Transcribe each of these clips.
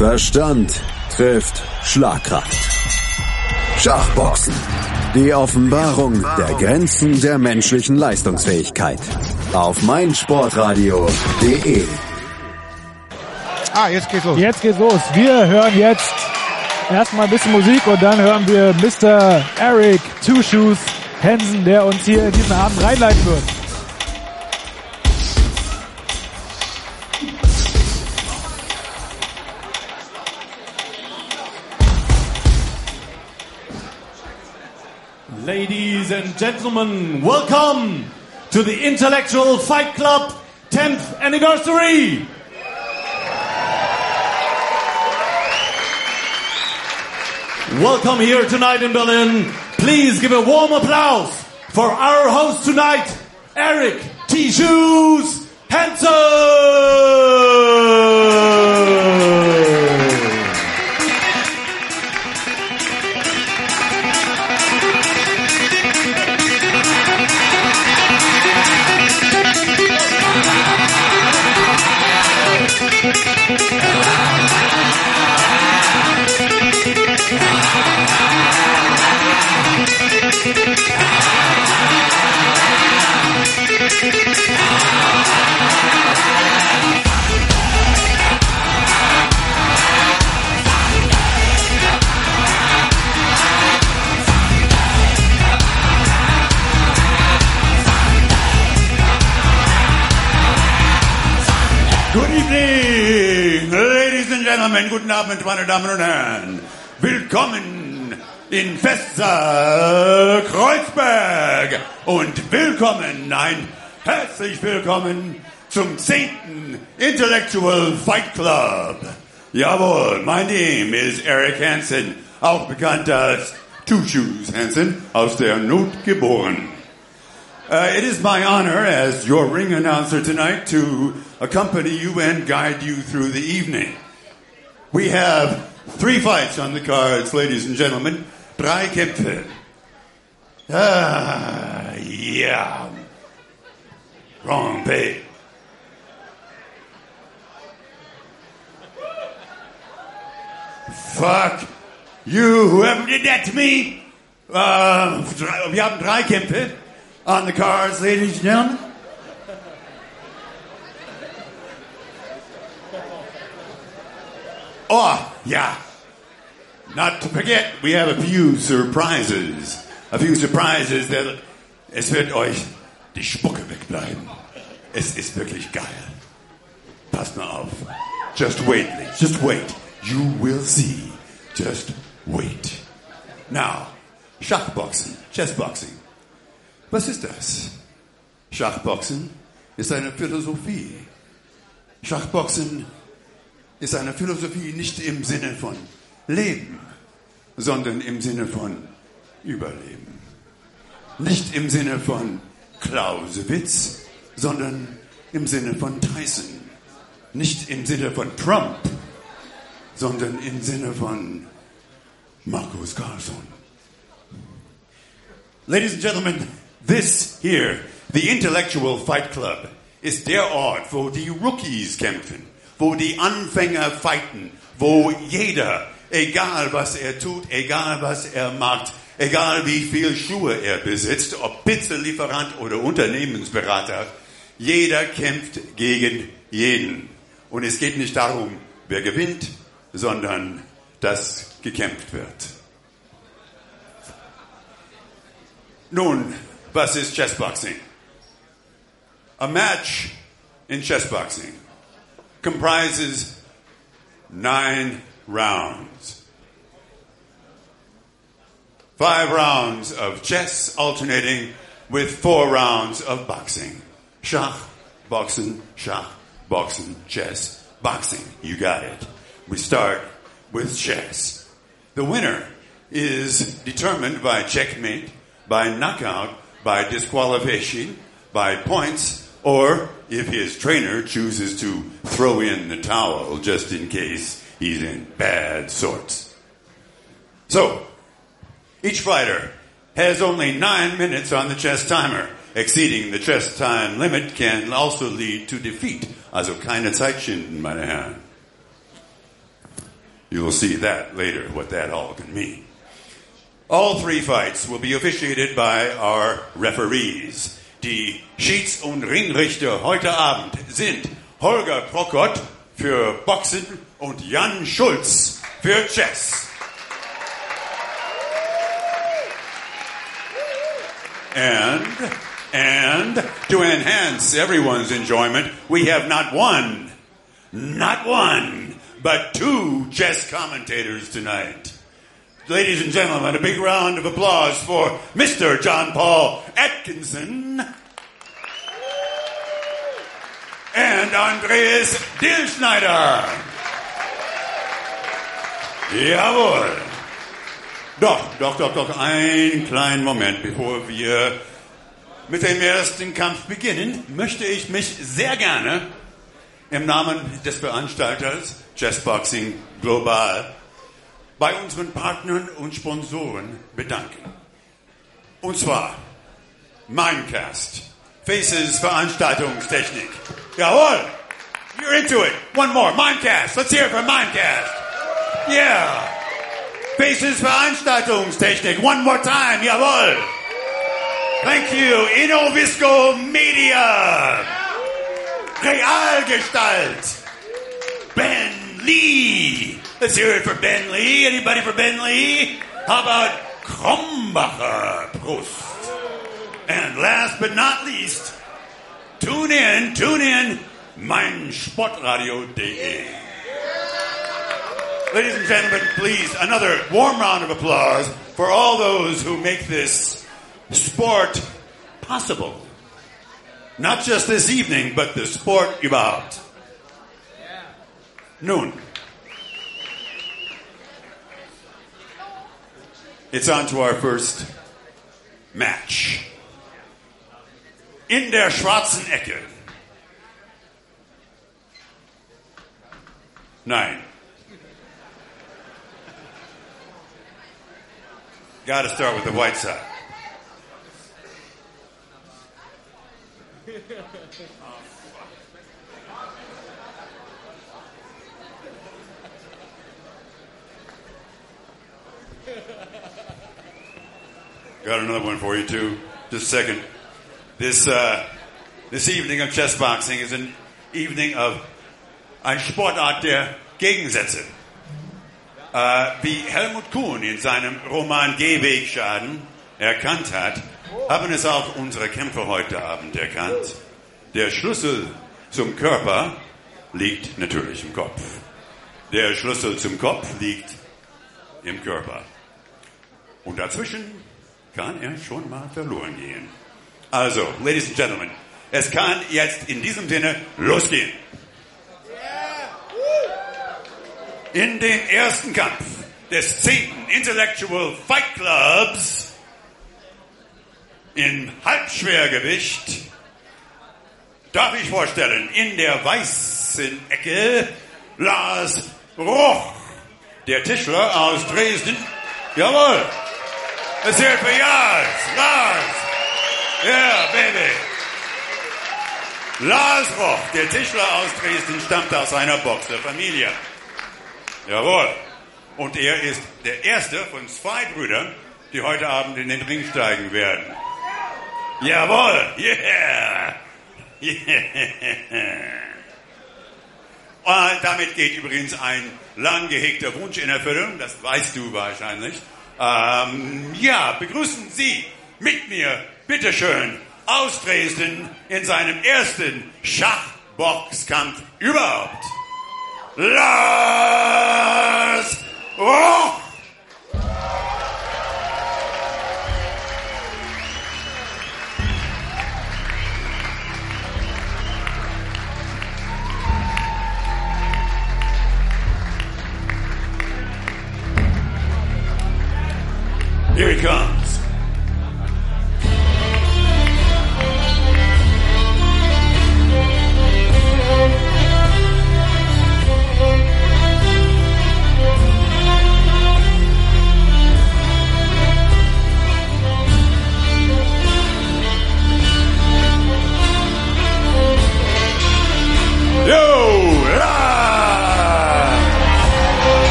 Verstand trifft Schlagkraft. Schachboxen. Die Offenbarung der Grenzen der menschlichen Leistungsfähigkeit. Auf meinsportradio.de. Ah, jetzt geht's los. Jetzt geht's los. Wir hören jetzt erstmal ein bisschen Musik und dann hören wir Mr. Eric Two Shoes Hansen, der uns hier in diesen Abend reinleiten wird. Ladies and gentlemen, welcome to the Intellectual Fight Club 10th anniversary. Welcome here tonight in Berlin. Please give a warm applause for our host tonight, Eric T. Shoes Hansen. Good evening, ladies and gentlemen. Guten Abend, meine Damen und Herren. Willkommen in Festsaal Kreuzberg und willkommen, nein, herzlich willkommen zum 10. Intellectual Fight Club. Jawohl, my name is Eric Hansen, auch bekannt als Two Shoes Hansen, aus der Not geboren. Uh, it is my honor as your ring announcer tonight to accompany you and guide you through the evening. We have three fights on the cards, ladies and gentlemen. Drei Kämpfe. Ah, yeah. Wrong page. Fuck you, whoever did that to me. Uh, wir haben on the cards, ladies and gentlemen. Oh, yeah. Not to forget, we have a few surprises. A few surprises that es wird euch die Spucke wegbleiben. Es ist wirklich geil. Passt mal auf. Just wait. Just wait. You will see. Just wait. Now, Schachboxen, Chessboxing. Was ist das? Schachboxen ist eine Philosophie. Schachboxen ist eine Philosophie nicht im Sinne von Leben, sondern im Sinne von Überleben. Nicht im Sinne von Clausewitz, sondern im Sinne von Tyson. Nicht im Sinne von Trump, sondern im Sinne von Markus Carlson. Ladies and gentlemen, this here, the Intellectual Fight Club, ist der Ort, wo die Rookies kämpfen, wo die Anfänger fighten, wo jeder, egal was er tut, egal was er macht, egal wie viel Schuhe er besitzt, ob Pizzalieferant oder Unternehmensberater, jeder kämpft gegen jeden. Und es geht nicht darum, wer gewinnt, sondern dass gekämpft wird. Nun, was ist Chessboxing? A match in chessboxing comprises nine rounds. Five rounds of chess alternating with four rounds of boxing. Schach, boxing, schach, boxing, chess, boxing. You got it. We start with chess. The winner is determined by checkmate, by knockout, by disqualification, by points, or if his trainer chooses to throw in the towel just in case he's in bad sorts. So, each fighter has only nine minutes on the chess timer. Exceeding the chess time limit can also lead to defeat. Also keine Zeit schinden, meine Herren. You'll see that later, what that all can mean. All three fights will be officiated by our referees. Die Schieds- und Ringrichter heute Abend sind Holger Prokot für Boxen und Jan Schulz für Chess. And, and to enhance everyone's enjoyment, we have not one, not one, but two chess commentators tonight. Ladies and gentlemen, a big round of applause for Mr. John Paul Atkinson and Andreas Dillschneider. Jawohl. Doch, doch, doch, doch, einen kleinen Moment, bevor wir mit dem ersten Kampf beginnen, möchte ich mich sehr gerne im Namen des Veranstalters Chessboxing Global bei unseren Partnern und Sponsoren bedanken. Und zwar Mindcast, Faces Veranstaltungstechnik. Jawohl! You're into it. One more. Mindcast. Let's hear it for Mindcast. Yeah. Faces Veranstaltungstechnik. One more time. Jawohl. Thank you. Innovisco Media. Realgestalt. Ben Lee. Let's hear it for Ben Lee. Anybody for Ben Lee? How about Krombacher? Prost. And last but not least, tune in, tune in, meinsportradio.de. Ladies and gentlemen, please, another warm round of applause for all those who make this sport possible. Not just this evening, but the sport überhaupt. Noon. it's on to our first match. In der schwarzen Ecke. Nein. Got to start with the white side. Got another one for you too. Just a second. This uh, this evening of chess boxing is an evening of ein Sportart der Gegensätze. Äh, wie Helmut Kuhn in seinem Roman Gehwegschaden erkannt hat, haben es auch unsere Kämpfer heute Abend erkannt. Der Schlüssel zum Körper liegt natürlich im Kopf. Der Schlüssel zum Kopf liegt im Körper. Und dazwischen kann er schon mal verloren gehen. Also, Ladies and Gentlemen, es kann jetzt in diesem Sinne losgehen. In den ersten Kampf des 10. Intellectual Fight Clubs in Halbschwergewicht darf ich vorstellen, in der weißen Ecke Lars Roch, der Tischler aus Dresden. Jawohl. Hear it for Lars. Lars. Yeah, baby. Lars Roch, der Tischler aus Dresden, stammt aus einer Boxerfamilie. Jawohl. Und er ist der erste von zwei Brüdern, die heute Abend in den Ring steigen werden. Jawohl. Yeah. Yeah. Und damit geht übrigens ein lang gehegter Wunsch in Erfüllung, das weißt du wahrscheinlich. Ähm, ja, begrüßen Sie mit mir, bitteschön, aus Dresden in seinem ersten Schachboxkampf überhaupt. Lars Roch! Here he comes.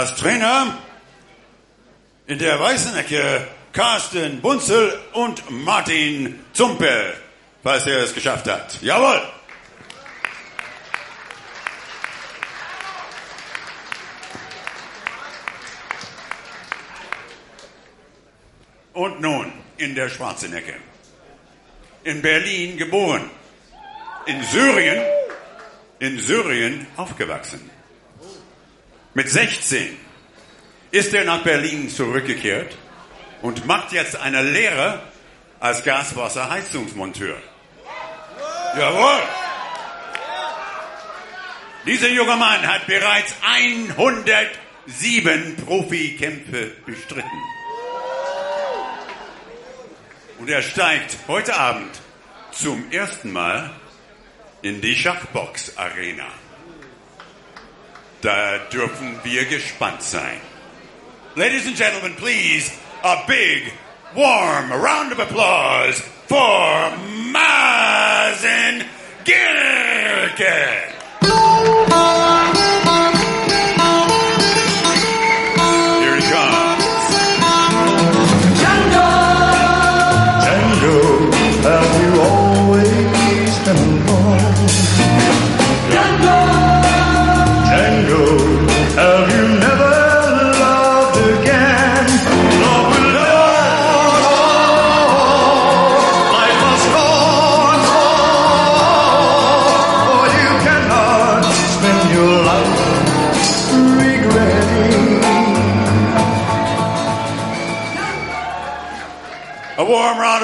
Als Trainer in der weißen Ecke Carsten Bunzel und Martin Zumpe, falls er es geschafft hat. Jawohl! Und nun in der schwarzen Ecke. In Berlin geboren. In Syrien, in Syrien aufgewachsen. Mit 16 ist er nach Berlin zurückgekehrt und macht jetzt eine Lehre als Gaswasserheizungsmonteur. Jawohl! Dieser junge Mann hat bereits 107 Profikämpfe bestritten. Und er steigt heute Abend zum ersten Mal in die Schachbox Arena. Da dürfen wir gespannt sein. Ladies and gentlemen, please, a big, warm round of applause for Mazen Gierke.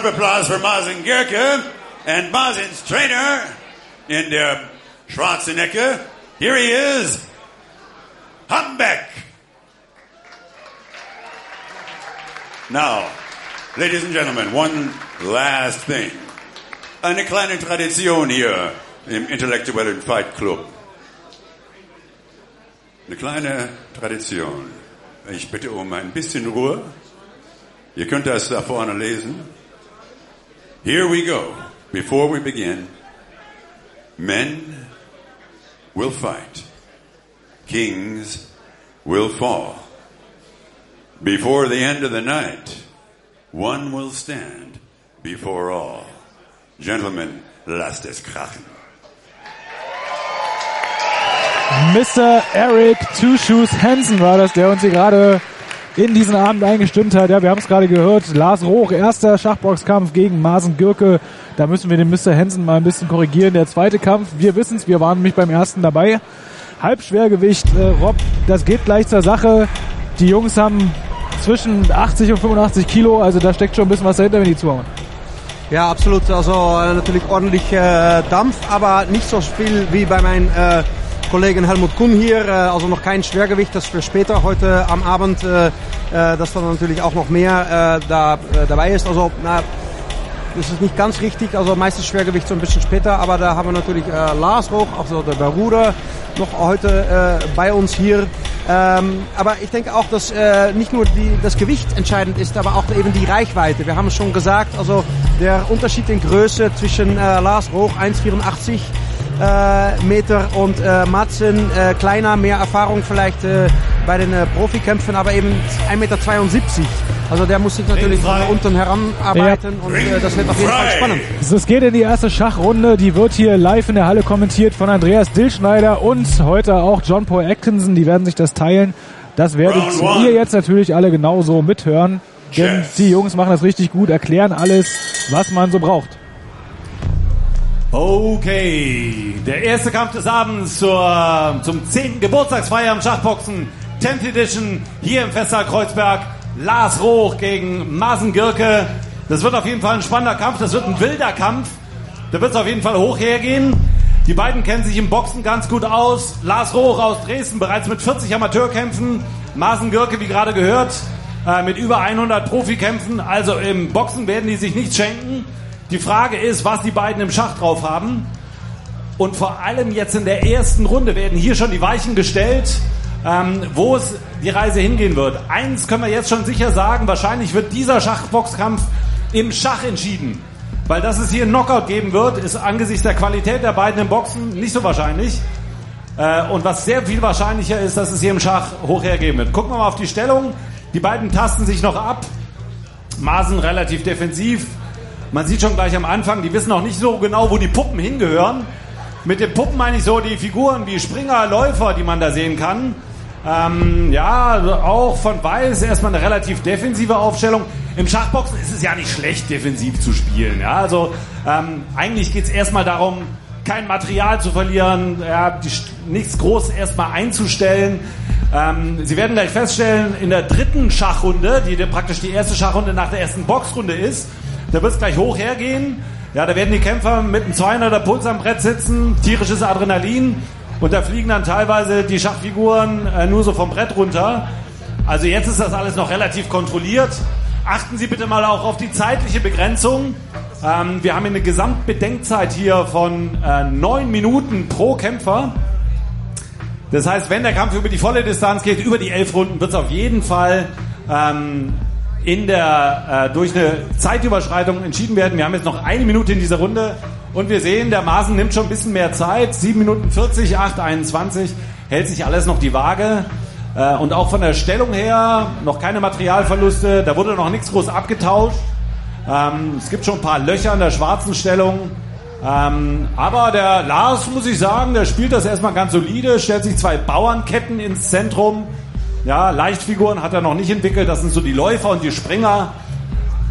Of applause for Mazen Gierke and Mazen's trainer in der Schwarzenegger. Here he is, Hambeck. Now, ladies and gentlemen, one last thing. Eine kleine Tradition hier im intellektuellen Fight Club. Eine kleine Tradition. Ich bitte um ein bisschen Ruhe. Ihr könnt das da vorne lesen. Here we go. Before we begin, men will fight. Kings will fall. Before the end of the night, one will stand before all. Gentlemen, lasst es krachen. Mr. Eric Two Shoes Hansen war das, der uns hier gerade in diesen Abend eingestimmt hat. Ja, wir haben es gerade gehört. Lars Roch, erster Schachboxkampf gegen Marsen Gürke. Da müssen wir den Mr. Hansen mal ein bisschen korrigieren. Der zweite Kampf, wir wissen es, wir waren nämlich beim ersten dabei. Halbschwergewicht, äh, Rob, das geht gleich zur Sache. Die Jungs haben zwischen 80 und 85 Kilo, also da steckt schon ein bisschen was dahinter, wenn die zuhauen. Ja, absolut. Also äh, natürlich ordentlich äh, Dampf, aber nicht so viel wie bei meinem äh, Kollegen Helmut Kuhn hier. Äh, also noch kein Schwergewicht, das für später heute am Abend, äh, äh, dass dann natürlich auch noch mehr da dabei ist. Also na, das ist nicht ganz richtig, also meistens Schwergewicht so ein bisschen später, aber da haben wir natürlich Lars Roch, also der Bruder, noch heute bei uns hier. Ähm, aber ich denke auch, dass äh, nicht nur die, das Gewicht entscheidend ist, aber auch eben die Reichweite. Wir haben es schon gesagt, also der Unterschied in Größe zwischen äh, Lars Roch 1,84 äh, Meter und äh, Matzen äh, kleiner, mehr Erfahrung vielleicht äh, bei den äh, Profikämpfen, aber eben 1,72 Meter. Also der muss sich natürlich von unten heranarbeiten und äh, das wird auf jeden Fall spannend. So, Es geht in die erste Schachrunde. Die wird hier live in der Halle kommentiert von Andreas Dillschneider und heute auch John Paul Atkinson. Die werden sich das teilen. Das werdet ihr jetzt natürlich alle genauso mithören. Denn Yes. die Jungs machen das richtig gut, erklären alles, was man so braucht. Okay, der erste Kampf des Abends zur, zum 10. Geburtstagsfeier im Schachboxen 10th Edition hier im Festsaal Kreuzberg. Lars Roch gegen Masen Girke. Das wird auf jeden Fall ein spannender Kampf, das wird ein wilder Kampf. Da wird es auf jeden Fall hoch hergehen. Die beiden kennen sich im Boxen ganz gut aus. Lars Roch aus Dresden bereits mit 40 Amateurkämpfen. Masen Girke, wie gerade gehört, äh, mit über 100 Profikämpfen. Also im Boxen werden die sich nichts schenken. Die Frage ist, was die beiden im Schach drauf haben. Und vor allem jetzt in der ersten Runde werden hier schon die Weichen gestellt, ähm, wo es die Reise hingehen wird. Eins können wir jetzt schon sicher sagen, wahrscheinlich wird dieser Schachboxkampf im Schach entschieden. Weil dass es hier einen Knockout geben wird, ist angesichts der Qualität der beiden im Boxen nicht so wahrscheinlich. Äh, und was sehr viel wahrscheinlicher ist, dass es hier im Schach hoch hergeben wird. Gucken wir mal auf die Stellung. Die beiden tasten sich noch ab. Maßen relativ defensiv. Man sieht schon gleich am Anfang, die wissen auch nicht so genau, wo die Puppen hingehören. Mit den Puppen meine ich so die Figuren wie Springer, Läufer, die man da sehen kann. Ähm, ja, auch von Weiß erstmal eine relativ defensive Aufstellung. Im Schachboxen ist es ja nicht schlecht, defensiv zu spielen. Ja, also ähm, eigentlich geht es erstmal darum, kein Material zu verlieren, ja, die, nichts groß erstmal einzustellen. Ähm, Sie werden gleich feststellen, in der dritten Schachrunde, die praktisch die erste Schachrunde nach der ersten Boxrunde ist, da wird es gleich hoch hergehen. Ja, da werden die Kämpfer mit einem 200er Puls am Brett sitzen, tierisches Adrenalin und da fliegen dann teilweise die Schachfiguren äh, nur so vom Brett runter. Also jetzt ist das alles noch relativ kontrolliert. Achten Sie bitte mal auch auf die zeitliche Begrenzung. Ähm, wir haben eine Gesamtbedenkzeit hier von äh, neun Minuten pro Kämpfer. Das heißt, wenn der Kampf über die volle Distanz geht, über die elf Runden, wird es auf jeden Fall ähm, in der, äh, durch eine Zeitüberschreitung entschieden werden. Wir haben jetzt noch eine Minute in dieser Runde und wir sehen, der Maßen nimmt schon ein bisschen mehr Zeit. 7 Minuten 40, 8, 21, hält sich alles noch die Waage. Äh, und auch von der Stellung her noch keine Materialverluste, da wurde noch nichts groß abgetauscht. Ähm, es gibt schon ein paar Löcher in der schwarzen Stellung. Ähm, aber der Lars, muss ich sagen, der spielt das erstmal ganz solide, stellt sich zwei Bauernketten ins Zentrum. Ja, Leichtfiguren hat er noch nicht entwickelt, das sind so die Läufer und die Springer.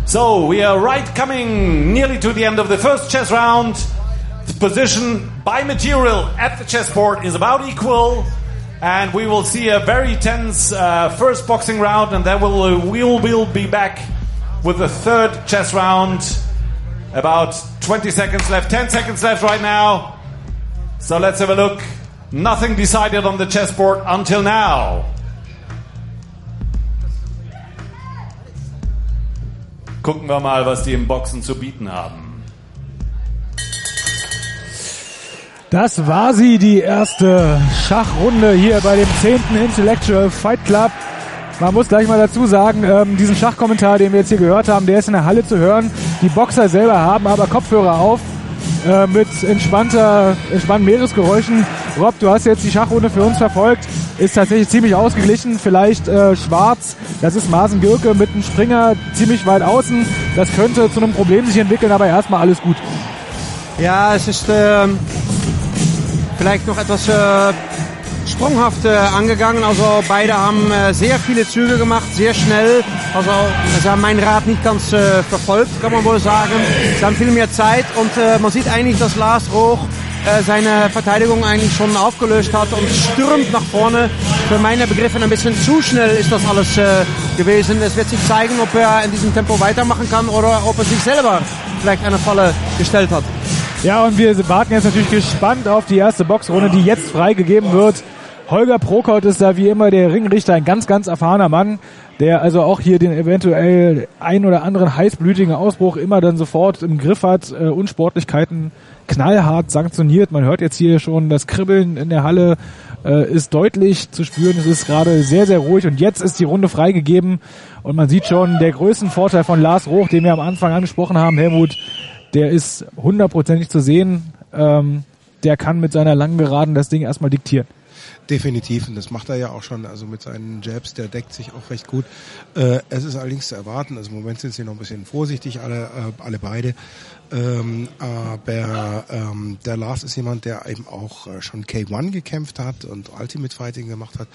So, we are right coming nearly to the end of the first chess round. The position by material at the chessboard is about equal. And we will see a very tense uh, first boxing round, and then we'll, uh, we'll, we'll be back with the third chess round. About 20 seconds left, 10 seconds left right now. So let's have a look. Nothing decided on the chessboard until now. Gucken wir mal, was die im Boxen zu bieten haben. Das war sie, die erste Schachrunde hier bei dem 10. Intellectual Fight Club. Man muss gleich mal dazu sagen, ähm, diesen Schachkommentar, den wir jetzt hier gehört haben, der ist in der Halle zu hören. Die Boxer selber haben aber Kopfhörer auf äh, mit entspannter, entspannten Meeresgeräuschen. Rob, du hast jetzt die Schachrunde für uns verfolgt. Ist tatsächlich ziemlich ausgeglichen. Vielleicht äh, schwarz. Das ist Marsen Gürke mit einem Springer ziemlich weit außen. Das könnte zu einem Problem sich entwickeln, aber erstmal alles gut. Ja, es ist äh, vielleicht noch etwas äh, sprunghaft äh, angegangen. Also beide haben äh, sehr viele Züge gemacht, sehr schnell. Also sie haben meinen Rat nicht ganz äh, verfolgt, kann man wohl sagen. Sie haben viel mehr Zeit und man sieht eigentlich, dass Lars Roch äh, seine Verteidigung eigentlich schon aufgelöst hat und stürmt nach vorne. Für meine Begriffe ein bisschen zu schnell ist das alles äh, gewesen. Es wird sich zeigen, ob er in diesem Tempo weitermachen kann oder ob er sich selber vielleicht eine Falle gestellt hat. Ja, und wir warten jetzt natürlich gespannt auf die erste Boxrunde, die jetzt freigegeben wird. Holger Prokot ist da wie immer der Ringrichter, ein ganz, ganz erfahrener Mann, der also auch hier den eventuell ein oder anderen heißblütigen Ausbruch immer dann sofort im Griff hat, äh, Unsportlichkeiten knallhart sanktioniert. Man hört jetzt hier schon, das Kribbeln in der Halle äh, ist deutlich zu spüren. Es ist gerade sehr, sehr ruhig und jetzt ist die Runde freigegeben und man sieht schon, der größten Vorteil von Lars Roch, den wir am Anfang angesprochen haben, Helmut, der ist hundertprozentig zu sehen. Ähm, der kann mit seiner langen Geraden das Ding erstmal diktieren. Definitiv, und das macht er ja auch schon, also mit seinen Jabs, der deckt sich auch recht gut. Äh, es ist allerdings zu erwarten, also im Moment sind sie noch ein bisschen vorsichtig, alle, äh, alle beide. Ähm, aber ähm, der Lars ist jemand, der eben auch äh, schon K1 gekämpft hat und Ultimate Fighting gemacht hat.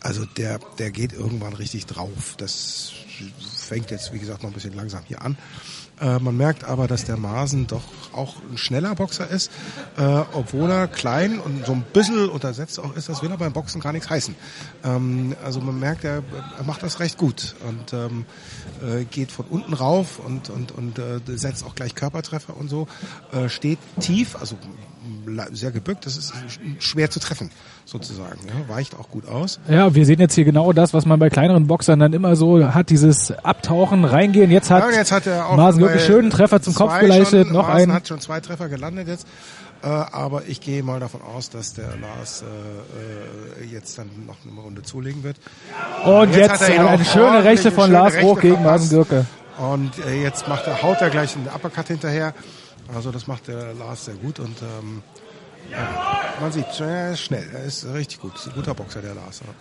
Also der, der geht irgendwann richtig drauf. Das fängt jetzt, wie gesagt, noch ein bisschen langsam hier an. Äh, man merkt aber, dass der Masen doch auch ein schneller Boxer ist, äh, obwohl er klein und so ein bisschen untersetzt auch ist. Das will er beim Boxen gar nichts heißen. Ähm, also man merkt, er, er macht das recht gut und ähm, äh, geht von unten rauf und, und, und äh, setzt auch gleich Körpertreffer und so. Äh, steht tief, also sehr gebückt. Das ist schwer zu treffen, sozusagen. Ja, weicht auch gut aus. Ja, wir sehen jetzt hier genau das, was man bei kleineren Boxern dann immer so hat, dieses Abtauchen, reingehen. Jetzt hat, ja, jetzt hat er auch wirklich schönen Treffer zum Kopf geleistet. Schon, noch einen. hat schon zwei Treffer gelandet jetzt. Äh, aber ich gehe mal davon aus, dass der Lars äh, äh jetzt dann noch eine Runde zulegen wird. Und jetzt, jetzt eine schöne Rechte von Lars Hoch gegen Masen Gürke. Und äh, jetzt macht er, haut er gleich einen Uppercut hinterher. Also das macht der Lars sehr gut und ähm, Man sieht, er ist schnell, er ist richtig gut, ist ein guter Boxer, der Lars. Ja.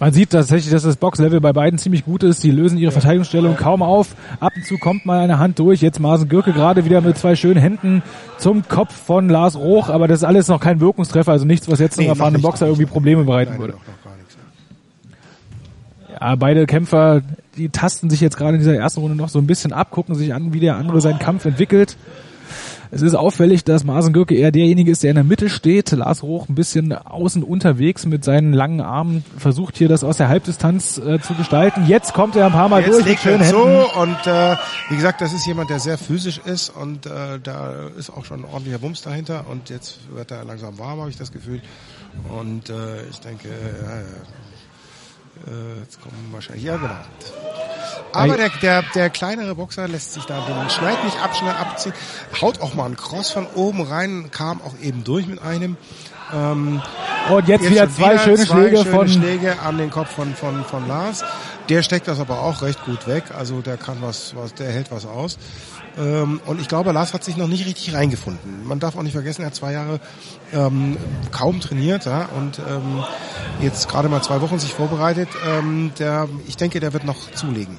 Man sieht tatsächlich, dass das Boxlevel bei beiden ziemlich gut ist. Sie lösen ihre Verteidigungsstellung kaum auf. Ab und zu kommt mal eine Hand durch. Jetzt Marsen Gürke gerade wieder mit zwei schönen Händen zum Kopf von Lars Roch. Aber das ist alles noch kein Wirkungstreffer, also nichts, was jetzt Nee, einem erfahrenen. Boxer irgendwie Probleme bereiten Nein, würde. Ja, beide Kämpfer, die tasten sich jetzt gerade in dieser ersten Runde noch so ein bisschen ab, gucken sich an, wie der andere seinen Kampf entwickelt. Es ist auffällig, dass Marsen Gürke eher derjenige ist, der in der Mitte steht. Lars Roch ein bisschen außen unterwegs mit seinen langen Armen, versucht hier das aus der Halbdistanz äh, zu gestalten. Jetzt kommt er ein paar Mal Jetzt durch legt schönen er zu und äh, wie gesagt, das ist jemand, der sehr physisch ist und äh, da ist auch schon ein ordentlicher Wumms dahinter und jetzt wird er langsam warm, habe ich das Gefühl. Und äh, ich denke, ja, äh, jetzt kommen wahrscheinlich, ja genau. Aber der, der, der kleinere Boxer lässt sich da den Schneid nicht abschneiden, abziehen, haut auch mal einen Cross von oben rein, kam auch eben durch mit einem. Ähm, Und jetzt, wieder schon zwei schöne zwei Schläge schöne von Schläge an den Kopf von, von, von Lars. Der steckt das aber auch recht gut weg. Also der kann was, was der hält was aus. Ähm, und ich glaube, Lars hat sich noch nicht richtig reingefunden. Man darf auch nicht vergessen, er hat zwei Jahre ähm, kaum trainiert ja, und ähm, jetzt gerade mal zwei Wochen sich vorbereitet. Ähm, der, ich denke, der wird noch zulegen.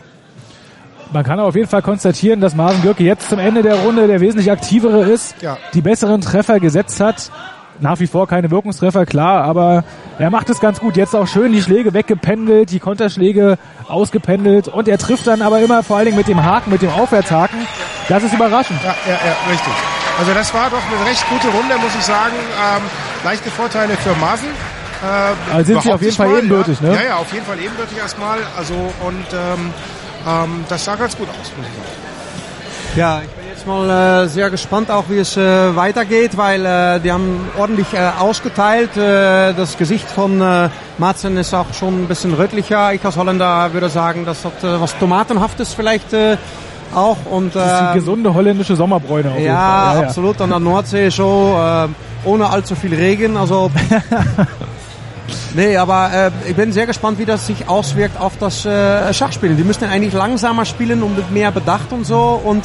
Man kann auf jeden Fall konstatieren, dass Marvin Gürke jetzt zum Ende der Runde der wesentlich aktivere ist, Ja. die besseren Treffer gesetzt hat. Nach wie vor keine Wirkungstreffer, klar, aber er macht es ganz gut. Jetzt auch schön die Schläge weggependelt, die Konterschläge ausgependelt und er trifft dann aber immer vor allen Dingen mit dem Haken, mit dem Aufwärtshaken. Das ist überraschend. Ja, ja, ja, richtig. Also das war doch eine recht gute Runde, muss ich sagen. Ähm, leichte Vorteile für Masen. Äh, Also sind sie auf jeden Fall mal, ebenbürtig, ja. ne? Ja, ja, auf jeden Fall ebenbürtig erstmal. Also und ähm, ähm, das sah ganz gut aus, muss ich sagen. Ja, ich bin jetzt mal äh, sehr gespannt auch, wie es äh, weitergeht, weil äh, die haben ordentlich äh, ausgeteilt. Äh, das Gesicht von äh, Madsen ist auch schon ein bisschen rötlicher. Ich als Holländer würde sagen, das hat äh, was Tomatenhaftes vielleicht äh, auch. Und, Das ist die äh, gesunde holländische Sommerbräune auf jeden ja, Fall. absolut. An der Nordsee so, äh, ohne allzu viel Regen. Also Nee, aber äh, ich bin sehr gespannt, wie das sich auswirkt auf das äh, Schachspielen. Die müssen eigentlich langsamer spielen und mit mehr Bedacht und so. Und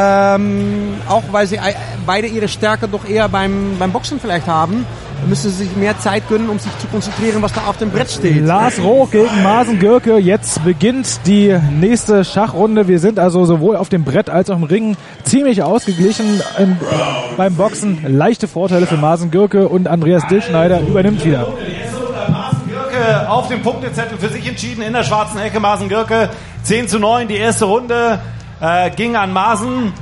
ähm, auch weil sie ei- beide ihre Stärke doch eher beim, beim Boxen vielleicht haben, müssen sie sich mehr Zeit gönnen, um sich zu konzentrieren, was da auf dem Brett steht. Lars Roch gegen Marsen Gürke. Jetzt beginnt die nächste Schachrunde. Wir sind also sowohl auf dem Brett als auch im Ring ziemlich ausgeglichen. Im, beim Boxen leichte Vorteile für Marsen Gürke und Andreas Dillschneider übernimmt wieder. Gürke auf dem Punktezettel für sich entschieden in der schwarzen Ecke. Marsen Gürke 10 zu 9. Die erste Runde äh, ging an Marsen.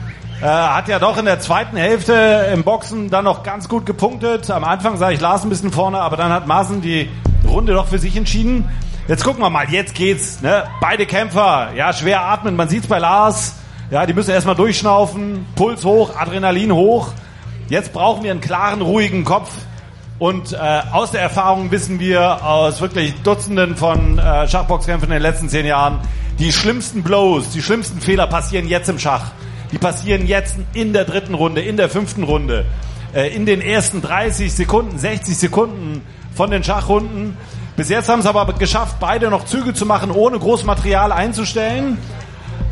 Äh, hat ja doch in der zweiten Hälfte im Boxen dann noch ganz gut gepunktet. Am Anfang sah ich Lars ein bisschen vorne, aber dann hat Marsen die Runde doch für sich entschieden. Jetzt gucken wir mal, jetzt geht's. Ne? Beide Kämpfer, ja, schwer atmen. Man sieht's bei Lars. Ja, die müssen erstmal durchschnaufen. Puls hoch, Adrenalin hoch. Jetzt brauchen wir einen klaren, ruhigen Kopf. Und äh, aus der Erfahrung wissen wir aus wirklich Dutzenden von äh, Schachboxkämpfen in den letzten zehn Jahren, die schlimmsten Blows, die schlimmsten Fehler passieren jetzt im Schach. Die passieren jetzt in der dritten Runde, in der fünften Runde, äh, in den ersten 30 Sekunden, 60 Sekunden von den Schachrunden. Bis jetzt haben es aber geschafft, beide noch Züge zu machen, ohne Großmaterial einzustellen.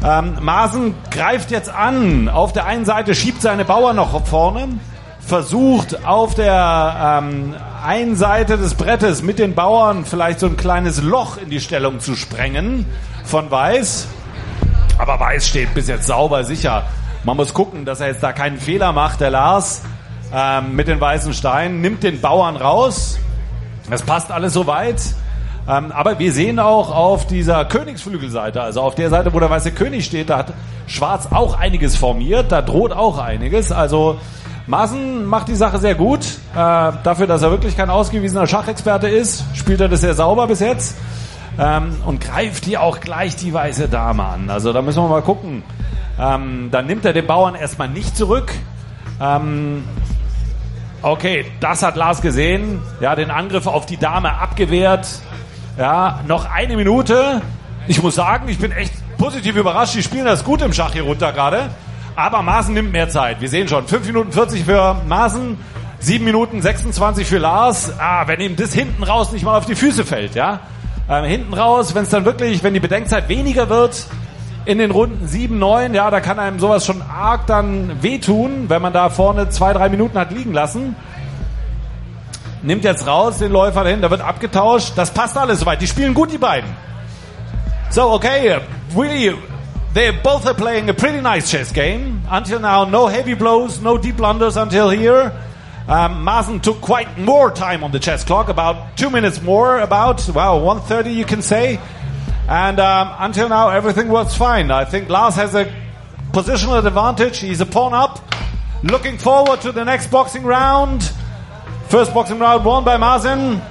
Ähm, Maaßen greift jetzt an. Auf der einen Seite schiebt seine Bauern noch vorne, versucht auf der ähm, einen Seite des Brettes mit den Bauern vielleicht so ein kleines Loch in die Stellung zu sprengen von Weiß. Aber Weiß steht bis jetzt sauber sicher. Man muss gucken, dass er jetzt da keinen Fehler macht, der Lars, ähm, mit den weißen Steinen, nimmt den Bauern raus. Das passt alles soweit. Ähm, aber wir sehen auch auf dieser Königsflügelseite, also auf der Seite, wo der weiße König steht, da hat Schwarz auch einiges formiert, da droht auch einiges. Also Maaßen macht die Sache sehr gut. Äh, dafür, dass er wirklich kein ausgewiesener Schachexperte ist, spielt er das sehr sauber bis jetzt. Ähm, und greift hier auch gleich die weiße Dame an. Also da müssen wir mal gucken. Ähm, dann nimmt er den Bauern erstmal nicht zurück. Ähm, Okay, das hat Lars gesehen. Ja, den Angriff auf die Dame abgewehrt. Ja, noch eine Minute. Ich muss sagen, ich bin echt positiv überrascht. Die spielen das gut im Schach hier runter gerade. Aber Maaßen nimmt mehr Zeit. Wir sehen schon, 5 Minuten 40 für Maaßen, 7 Minuten 26 für Lars. Ah, wenn ihm das hinten raus nicht mal auf die Füße fällt, ja. Ähm, hinten raus, wenn es dann wirklich, wenn die Bedenkzeit weniger wird, in den Runden 7, 9, ja, da kann einem sowas schon arg dann wehtun, wenn man da vorne zwei, drei Minuten hat liegen lassen. nimmt jetzt raus den Läufer dahin, da wird abgetauscht. Das passt alles soweit. Die spielen gut, die beiden. So, okay, really, they both are playing a pretty nice chess game. Until now, no heavy blows, no deep blunders until here. Um, Mazen took quite more time on the chess clock, about two minutes more, about, well, 130 you can say. And um, until now, everything was fine. I think Lars has a positional advantage. He's a pawn up. Looking forward to the next boxing round. First boxing round won by Mazen.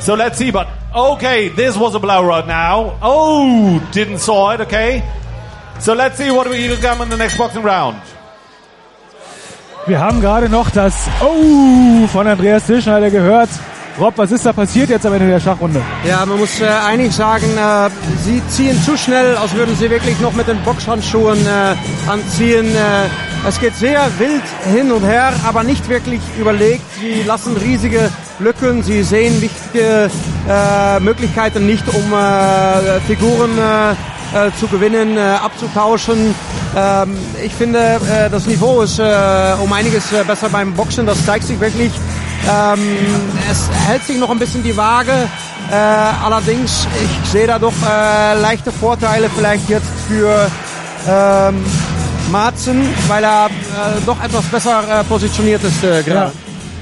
So let's see. But okay, this was a blowout now. Oh, didn't saw it. Okay. So let's see what we come in the next boxing round. Wir haben gerade noch das Oh von Andreas Tischneider gehört. Rob, was ist da passiert jetzt am Ende der Schachrunde? Ja, man muss äh, eigentlich sagen, äh, sie ziehen zu schnell, als würden sie wirklich noch mit den Boxhandschuhen äh, anziehen. Äh, es geht sehr wild hin und her, aber nicht wirklich überlegt. Sie lassen riesige Lücken, sie sehen wichtige äh, Möglichkeiten nicht, um äh, Figuren äh, äh, zu gewinnen, äh, abzutauschen. Ähm, ich finde, äh, das Niveau ist äh, um einiges äh, besser beim Boxen. Das zeigt sich wirklich. Ähm, es hält sich noch ein bisschen die Waage. Äh, allerdings, ich sehe da doch leichte Vorteile vielleicht jetzt für ähm, Marzen, weil er doch etwas besser positioniert ist äh, Ja. gerade.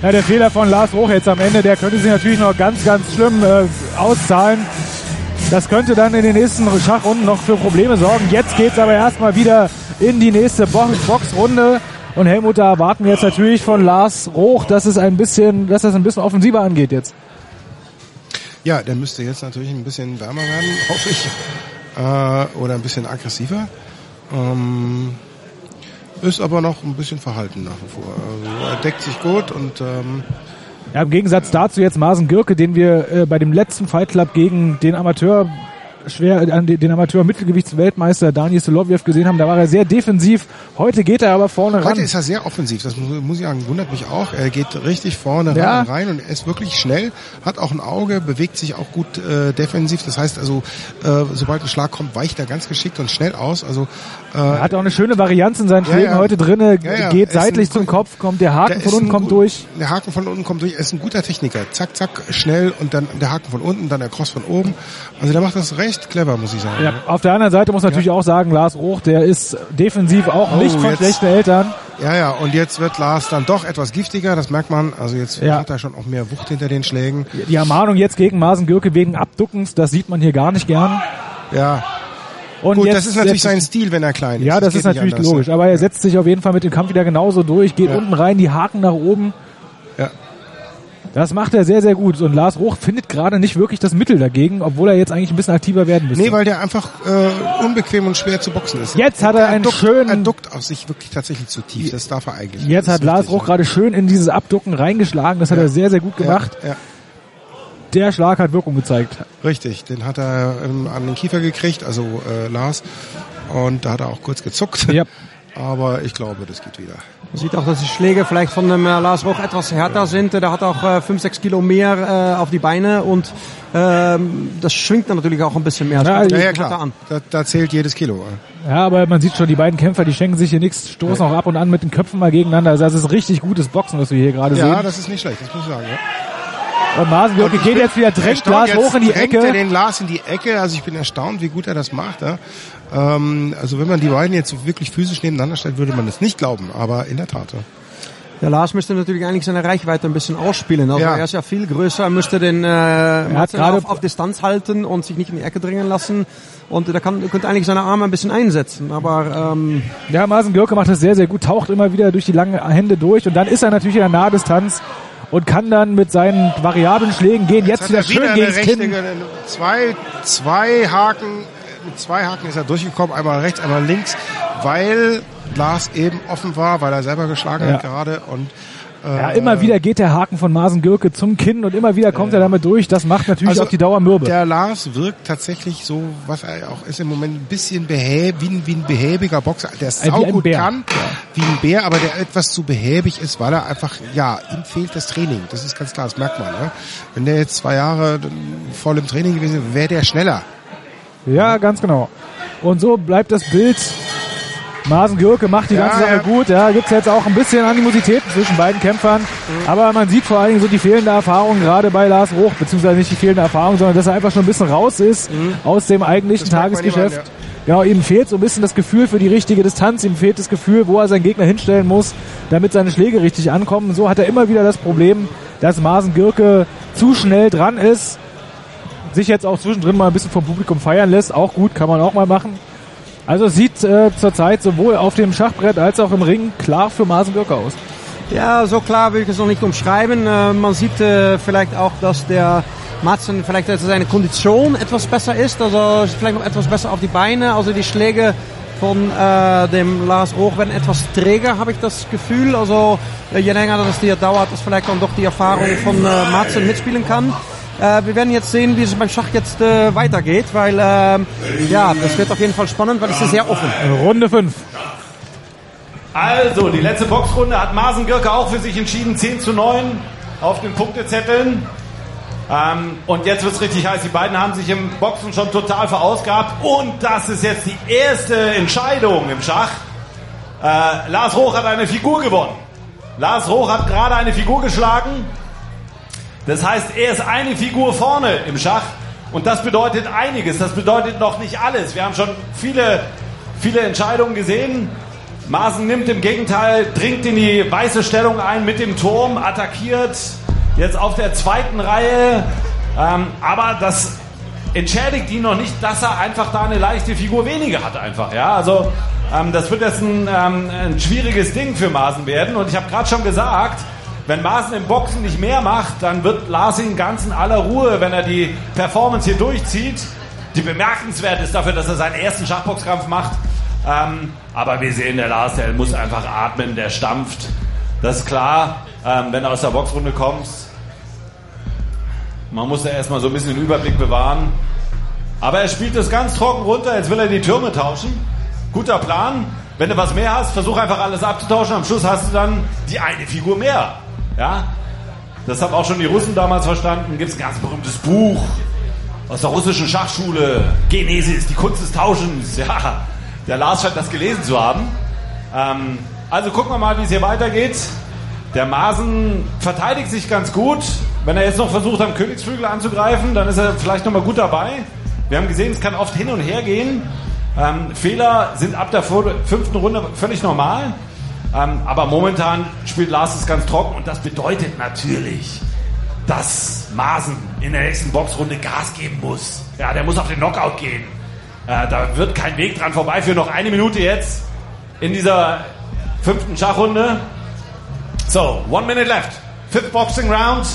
ja, der Fehler von Lars Roch jetzt am Ende, der könnte sich natürlich noch ganz, ganz schlimm auszahlen. Das könnte dann in den nächsten Schachrunden noch für Probleme sorgen. Jetzt geht's aber erstmal wieder in die nächste Bo Boxrunde. Und Helmut, da erwarten wir jetzt natürlich von Lars Roch, dass es ein bisschen, dass das ein bisschen offensiver angeht jetzt. Ja, der müsste jetzt natürlich ein bisschen wärmer werden, hoffe ich. Äh, oder ein bisschen aggressiver. Ähm, ist aber noch ein bisschen verhalten nach wie vor. Also er deckt sich gut und ähm, Ja, im Gegensatz dazu jetzt Marsen Gürke, den wir äh, bei dem letzten Fight Club gegen den Amateur schwer äh, an den den Amateur Mittelgewichtsweltmeister Daniel Soloviev gesehen haben, da war er sehr defensiv. Heute geht er aber vorne ran. Heute ist er sehr offensiv, das muss, muss ich sagen, wundert mich auch. Er geht richtig vorne Ja. ran, rein und ist wirklich schnell, hat auch ein Auge, bewegt sich auch gut äh, defensiv. Das heißt also, äh, sobald ein Schlag kommt, weicht er ganz geschickt und schnell aus. Also äh, Er hat auch eine schöne Varianz in seinen Ja, Schlägen ja. heute drinne, Ja, ja. geht seitlich ein zum Kopf, kommt der Haken von unten kommt durch. Der Haken von unten kommt durch. Er ist ein guter Techniker. Zack, zack, schnell und dann der Haken von unten, dann der Cross von oben. Also der macht das recht clever, muss ich sagen. Ja, auf der anderen Seite muss man natürlich auch sagen, Lars Roch, der ist defensiv auch Oh, nicht von jetzt- schlechten Eltern. Ja, ja, und jetzt wird Lars dann doch etwas giftiger, das merkt man. Also jetzt Ja. hat er schon auch mehr Wucht hinter den Schlägen. Die Ermahnung jetzt gegen Marsen Gürke wegen Abduckens, das sieht man hier gar nicht gern. Ja, Und gut, jetzt das ist natürlich sein Stil, wenn er klein ist. Ja, das, geht ist natürlich anders. logisch. Aber er setzt sich auf jeden Fall mit dem Kampf wieder genauso durch, geht Ja. unten rein, die Haken nach oben. Ja. Das macht er sehr, sehr gut. Und Lars Roch findet gerade nicht wirklich das Mittel dagegen, obwohl er jetzt eigentlich ein bisschen aktiver werden müsste. Nee, weil der einfach äh, unbequem und schwer zu boxen ist. Jetzt hat er einen duckt, schönen- Er duckt auf sich wirklich tatsächlich zu tief. Das darf er eigentlich. jetzt Das hat Lars Roch gerade schön in dieses Abducken reingeschlagen. Das hat Ja. er sehr, sehr gut gemacht. Ja, ja, Der Schlag hat Wirkung gezeigt. richtig. Den hat er ähm, an den Kiefer gekriegt, also äh, Lars. Und da hat er auch kurz gezuckt. Ja. Aber ich glaube, das geht wieder. Man sieht auch, dass die Schläge vielleicht von dem äh, Lars Roch etwas härter sind. Der hat auch äh, 5, 6 Kilo mehr äh, auf die Beine und ähm, das schwingt dann natürlich auch ein bisschen mehr. Ja, Ja, ja, klar. An. Da, da zählt jedes Kilo. Ja, aber man sieht schon, die beiden Kämpfer, die schenken sich hier nichts, stoßen auch ab und an mit den Köpfen mal gegeneinander. Also das ist richtig gutes Boxen, was wir hier gerade Ja, sehen. das ist nicht schlecht, das muss ich sagen. Ja. Und Gürke Und ich geht bin jetzt wieder, Lars jetzt hoch in die drängt er Ecke. den Lars in die Ecke. Also ich bin erstaunt, wie gut er das macht. Ja. Ähm, also wenn man die beiden jetzt wirklich physisch nebeneinander stellt, würde man es nicht glauben. Aber in der Tat. Ja. Der Lars müsste natürlich eigentlich seine Reichweite ein bisschen ausspielen. Also Ja. er ist ja viel größer, er müsste den äh, Martin gerade- auf, auf Distanz halten und sich nicht in die Ecke drängen lassen. Und er kann, könnte eigentlich seine Arme ein bisschen einsetzen. Aber ähm, Ja, Marsen Gürke macht das sehr, sehr gut, taucht immer wieder durch die langen Hände durch und dann ist er natürlich in der Nahdistanz und kann dann mit seinen variablen Schlägen gehen. Jetzt, hat wieder er schön gegen Kinn. zwei, zwei Haken, mit zwei Haken ist er durchgekommen, einmal rechts, einmal links, weil Lars eben offen war, weil er selber geschlagen Ja. hat gerade und Ja, immer wieder geht der Haken von Marsen Gürke zum Kinn und immer wieder kommt er damit durch. Das macht natürlich Also, auf die Dauer mürbe. Der Lars wirkt tatsächlich so, was er auch ist im Moment, ein bisschen behäb, wie, ein, wie ein behäbiger Boxer, der es Äh, ein saugut Bär. kann, wie ein Bär, aber der etwas zu behäbig ist, weil er einfach, ja, ihm fehlt das Training. Das ist ganz klar, das merkt man. Ne? Wenn der jetzt zwei Jahre voll im Training gewesen wäre, wäre der schneller. Ja, ganz genau. Und so bleibt das Bild Marsen Gürke macht die Ja, ganze Sache ja. gut. Ja, gibt's jetzt auch ein bisschen Animositäten zwischen beiden Kämpfern. Aber man sieht vor allen Dingen so die fehlende Erfahrung gerade bei Lars Roch, beziehungsweise nicht die fehlende Erfahrung, sondern dass er einfach schon ein bisschen raus ist aus dem eigentlichen Das Tagesgeschäft. an, Genau, ihm fehlt so ein bisschen das Gefühl für die richtige Distanz, ihm fehlt das Gefühl, wo er seinen Gegner hinstellen muss, damit seine Schläge richtig ankommen. So hat er immer wieder das Problem, dass Marsen Gürke zu schnell dran ist, sich jetzt auch zwischendrin mal ein bisschen vom Publikum feiern lässt. Auch gut, kann man auch mal machen. Also sieht äh, zurzeit sowohl auf dem Schachbrett als auch im Ring klar für Gürke aus. Ja, so klar will ich es noch nicht umschreiben. Äh, man sieht äh, vielleicht auch, dass der Madsen vielleicht dass seine Kondition etwas besser ist, also ist vielleicht noch etwas besser auf die Beine. Also die Schläge von äh, dem Lars Roch werden etwas träger, habe ich das Gefühl. Also äh, je länger das hier dauert, dass vielleicht dann doch die Erfahrung von äh, Madsen mitspielen kann. Äh, wir werden jetzt sehen, wie es beim Schach jetzt äh, weitergeht, weil ähm, ja, das wird auf jeden Fall spannend, weil es ist sehr offen. Runde 5. Also, die letzte Boxrunde hat Marsen Gürke auch für sich entschieden. 10 zu 9 auf den Punktezetteln. Ähm, und jetzt wird's richtig heiß. Die beiden haben sich im Boxen schon total verausgabt. Und das ist jetzt die erste Entscheidung im Schach. Äh, Lars Roch hat eine Figur gewonnen. Lars Roch hat gerade eine Figur geschlagen. Das heißt, er ist eine Figur vorne im Schach. Und das bedeutet einiges. Das bedeutet noch nicht alles. Wir haben schon viele, viele Entscheidungen gesehen. Maaßen nimmt im Gegenteil, dringt in die weiße Stellung ein mit dem Turm, attackiert jetzt auf der zweiten Reihe. Ähm, aber das entschädigt ihn noch nicht, dass er einfach da eine leichte Figur weniger hat einfach. Ja, also ähm, das wird jetzt ein, ähm, ein schwieriges Ding für Maaßen werden. Und ich habe gerade schon gesagt, wenn Maaßen im Boxen nicht mehr macht, dann wird Larsing ganz in aller Ruhe, wenn er die Performance hier durchzieht, die bemerkenswert ist dafür, dass er seinen ersten Schachboxkampf macht. Ähm, aber wir sehen, der Lars, der muss einfach atmen, der stampft. Das ist klar, ähm, wenn du aus der Boxrunde kommst. Man muss da erstmal so ein bisschen den Überblick bewahren. Aber er spielt das ganz trocken runter. Jetzt will er die Türme tauschen. Guter Plan. Wenn du was mehr hast, versuch einfach alles abzutauschen. Am Schluss hast du dann die eine Figur mehr. Ja? Das haben auch schon die Russen damals verstanden. Gibt es ein ganz berühmtes Buch aus der russischen Schachschule. Genesis, die Kunst des Tauschens. Ja, der Lars scheint das gelesen zu haben. Ähm, also gucken wir mal, wie es hier weitergeht. Der Masen verteidigt sich ganz gut. Wenn er jetzt noch versucht, am Königsflügel anzugreifen, dann ist er vielleicht nochmal gut dabei. Wir haben gesehen, es kann oft hin und her gehen. Ähm, Fehler sind ab der fünften Runde völlig normal. Ähm, aber momentan spielt Lars es ganz trocken und das bedeutet natürlich, dass Masen in der nächsten Boxrunde Gas geben muss. Ja, der muss auf den Knockout gehen. Äh, da wird kein Weg dran vorbeiführen. Noch eine Minute jetzt in dieser fünften Schachrunde. So, one minute left. Fifth boxing round.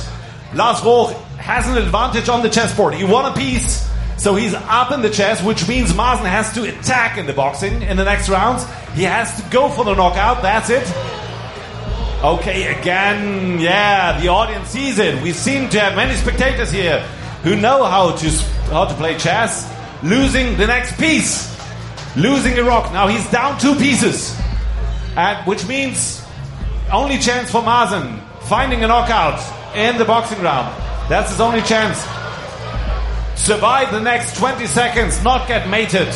Lars Roch has an advantage on the chessboard. He won a piece, so he's up in the chess, which means Marzen has to attack in the boxing in the next rounds. He has to go for the knockout. That's it. Okay, again, yeah, the audience sees it. We seem to have many spectators here who know how to how to play chess. Losing the next piece, losing a rock. Now he's down two pieces, and which means only chance for Mazen finding a knockout in the boxing round. That's his only chance. Survive the next 20 seconds, not get mated,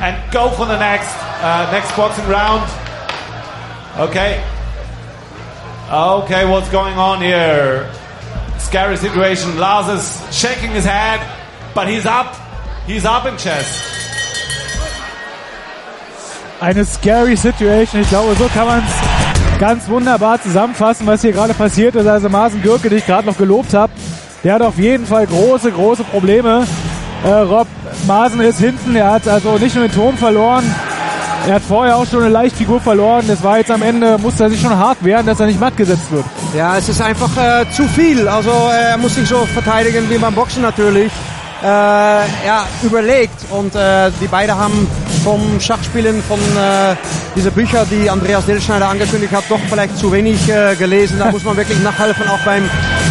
and go for the next uh, next boxing round. Okay. Okay, what's going on here? Scary situation. Lars is shaking his head, but he's up. He's up in chess. Eine scary Situation. Ich glaube, so kann man es ganz wunderbar zusammenfassen, was hier gerade passiert ist. Also Marsen Gürke, den ich gerade noch gelobt habe, der hat auf jeden Fall große, große Probleme. Äh, Rob Masen ist hinten. Er hat also nicht nur den Turm verloren, er hat vorher auch schon eine Leichtfigur verloren. Das war jetzt am Ende, musste er sich schon hart wehren, dass er nicht matt gesetzt wird. Ja, es ist einfach äh, zu viel. Also er muss sich so verteidigen wie beim Boxen natürlich. Äh, ja, überlegt und äh, die beiden haben vom Schachspielen von äh, diese Bücher, die Andreas Dillschneider angekündigt hat, doch vielleicht zu wenig äh, gelesen. Da muss man wirklich nachhelfen, auch beim,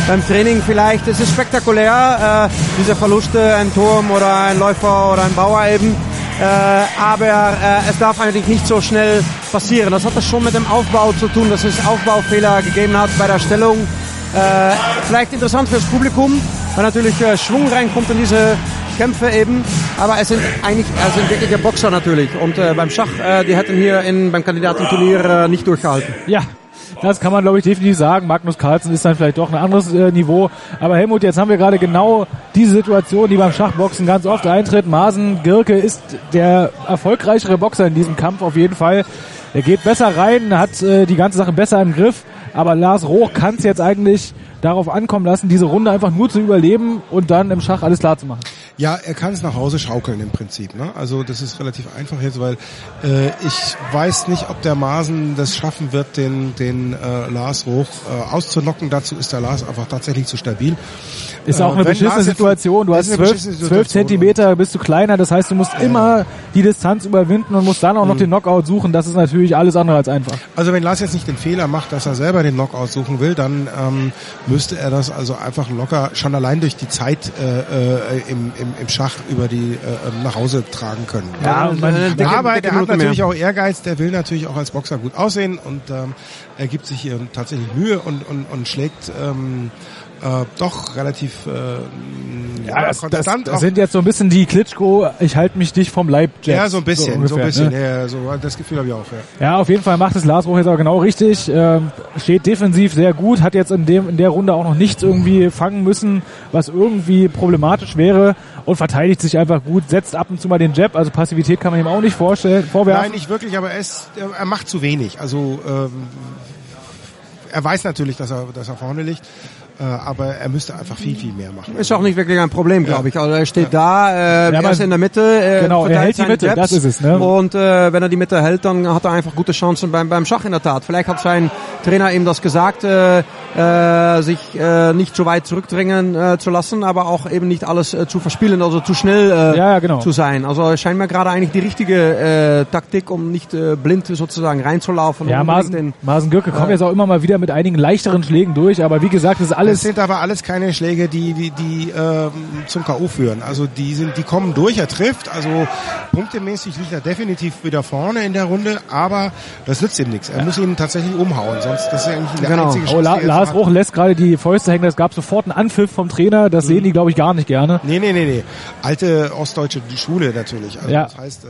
beim Training vielleicht. Es ist spektakulär, äh, diese Verluste, ein Turm oder ein Läufer oder ein Bauer eben. Äh, aber äh, es darf eigentlich nicht so schnell passieren. Das hat das schon mit dem Aufbau zu tun, dass es Aufbaufehler gegeben hat bei der Stellung. Äh, vielleicht interessant fürs Publikum, weil natürlich äh, Schwung reinkommt in diese Kämpfe eben, aber es sind eigentlich, es sind wirkliche Boxer natürlich. Und äh, beim Schach, äh, die hätten hier in, beim Kandidatenturnier äh, nicht durchgehalten. Ja, das kann man, glaube ich, definitiv sagen. Magnus Carlsen ist dann vielleicht doch ein anderes äh, Niveau. Aber Helmut, jetzt haben wir gerade genau diese Situation, die beim Schachboxen ganz oft eintritt. Marsen Girke ist der erfolgreichere Boxer in diesem Kampf auf jeden Fall. Er geht besser rein, hat äh, die ganze Sache besser im Griff. Aber Lars Roch kann es jetzt eigentlich darauf ankommen lassen, diese Runde einfach nur zu überleben und dann im Schach alles klar zu machen. Ja, er kann es nach Hause schaukeln im Prinzip. Ne? Also das ist relativ einfach jetzt, weil äh, ich weiß nicht, ob der Masen das schaffen wird, den, den äh, Lars hoch äh, auszunocken. Dazu ist der Lars einfach tatsächlich zu stabil. Ist auch Äh, eine wenn beschissene Situation. Du hast eine zwölf, zwölf. Zentimeter, bist du kleiner. Das heißt, du musst immer die Distanz überwinden und musst dann auch noch Mhm. den Knockout suchen. Das ist natürlich alles andere als einfach. Also wenn Lars jetzt nicht den Fehler macht, dass er selber den Knockout suchen will, dann ähm, müsste er das also einfach locker schon allein durch die Zeit äh, äh, im, im, im Schach über die äh, nach Hause tragen können. Ja, und man- Äh, dicke- Aber dicke der hat natürlich mehr. auch Ehrgeiz, der will natürlich auch als Boxer gut aussehen und ähm, er gibt sich hier tatsächlich Mühe und, und, und schlägt ähm, äh, doch relativ äh, ja, das, konstant. das auch. sind jetzt so ein bisschen die Klitschko, ich halte mich dich vom Leib Jets. ja, so ein bisschen, so, ungefähr, ein bisschen, Ne? ja, so das Gefühl habe ich auch. Ja. Ja, auf jeden Fall macht es Lars Roch jetzt aber genau richtig. Ähm, steht defensiv sehr gut, hat jetzt in, dem, in der Runde auch noch nichts irgendwie fangen müssen, was irgendwie problematisch wäre und verteidigt sich einfach gut, setzt ab und zu mal den Jab, also Passivität kann man ihm auch nicht vorstellen, vorwerfen. Nein, nicht wirklich, aber er, ist, er- macht zu wenig. Also ähm, er weiß natürlich, dass er, dass er vorne liegt, aber er müsste einfach viel, viel mehr machen. Ist auch nicht wirklich ein Problem, glaube ich. Also er steht da, äh, Ja, er ist in der Mitte. Äh, Genau, er verteilt hält die Mitte, Jabs. das ist es, ne? Und äh, wenn er die Mitte hält, dann hat er einfach gute Chancen beim, beim Schach in der Tat. Vielleicht hat sein Trainer ihm das gesagt, äh, äh, sich äh, nicht zu weit zurückdrängen äh, zu lassen, aber auch eben nicht alles äh, zu verspielen, also zu schnell äh, Ja, ja, genau. zu sein. Also es scheint mir gerade eigentlich die richtige äh, Taktik, um nicht äh, blind sozusagen reinzulaufen. ja, Masen, Masen Gürke kommt jetzt auch immer mal wieder mit einigen leichteren Schlägen durch, aber wie gesagt, das ist Das alles sind aber alles keine Schläge, die die, die ähm, zum K.O. führen. Also die sind, die kommen durch, er trifft. Also punktemäßig liegt er definitiv wieder vorne in der Runde, aber das nützt ihm nichts. Er muss ihn tatsächlich umhauen, sonst das ist ja eigentlich der Genau. einzige Oh, die er Lars Roch lässt gerade die Fäuste hängen. Es gab sofort einen Anpfiff vom Trainer. Das sehen die, glaube ich, gar nicht gerne. Nee, nee, nee, nee. Alte ostdeutsche Schule natürlich. Also Ja. das heißt äh,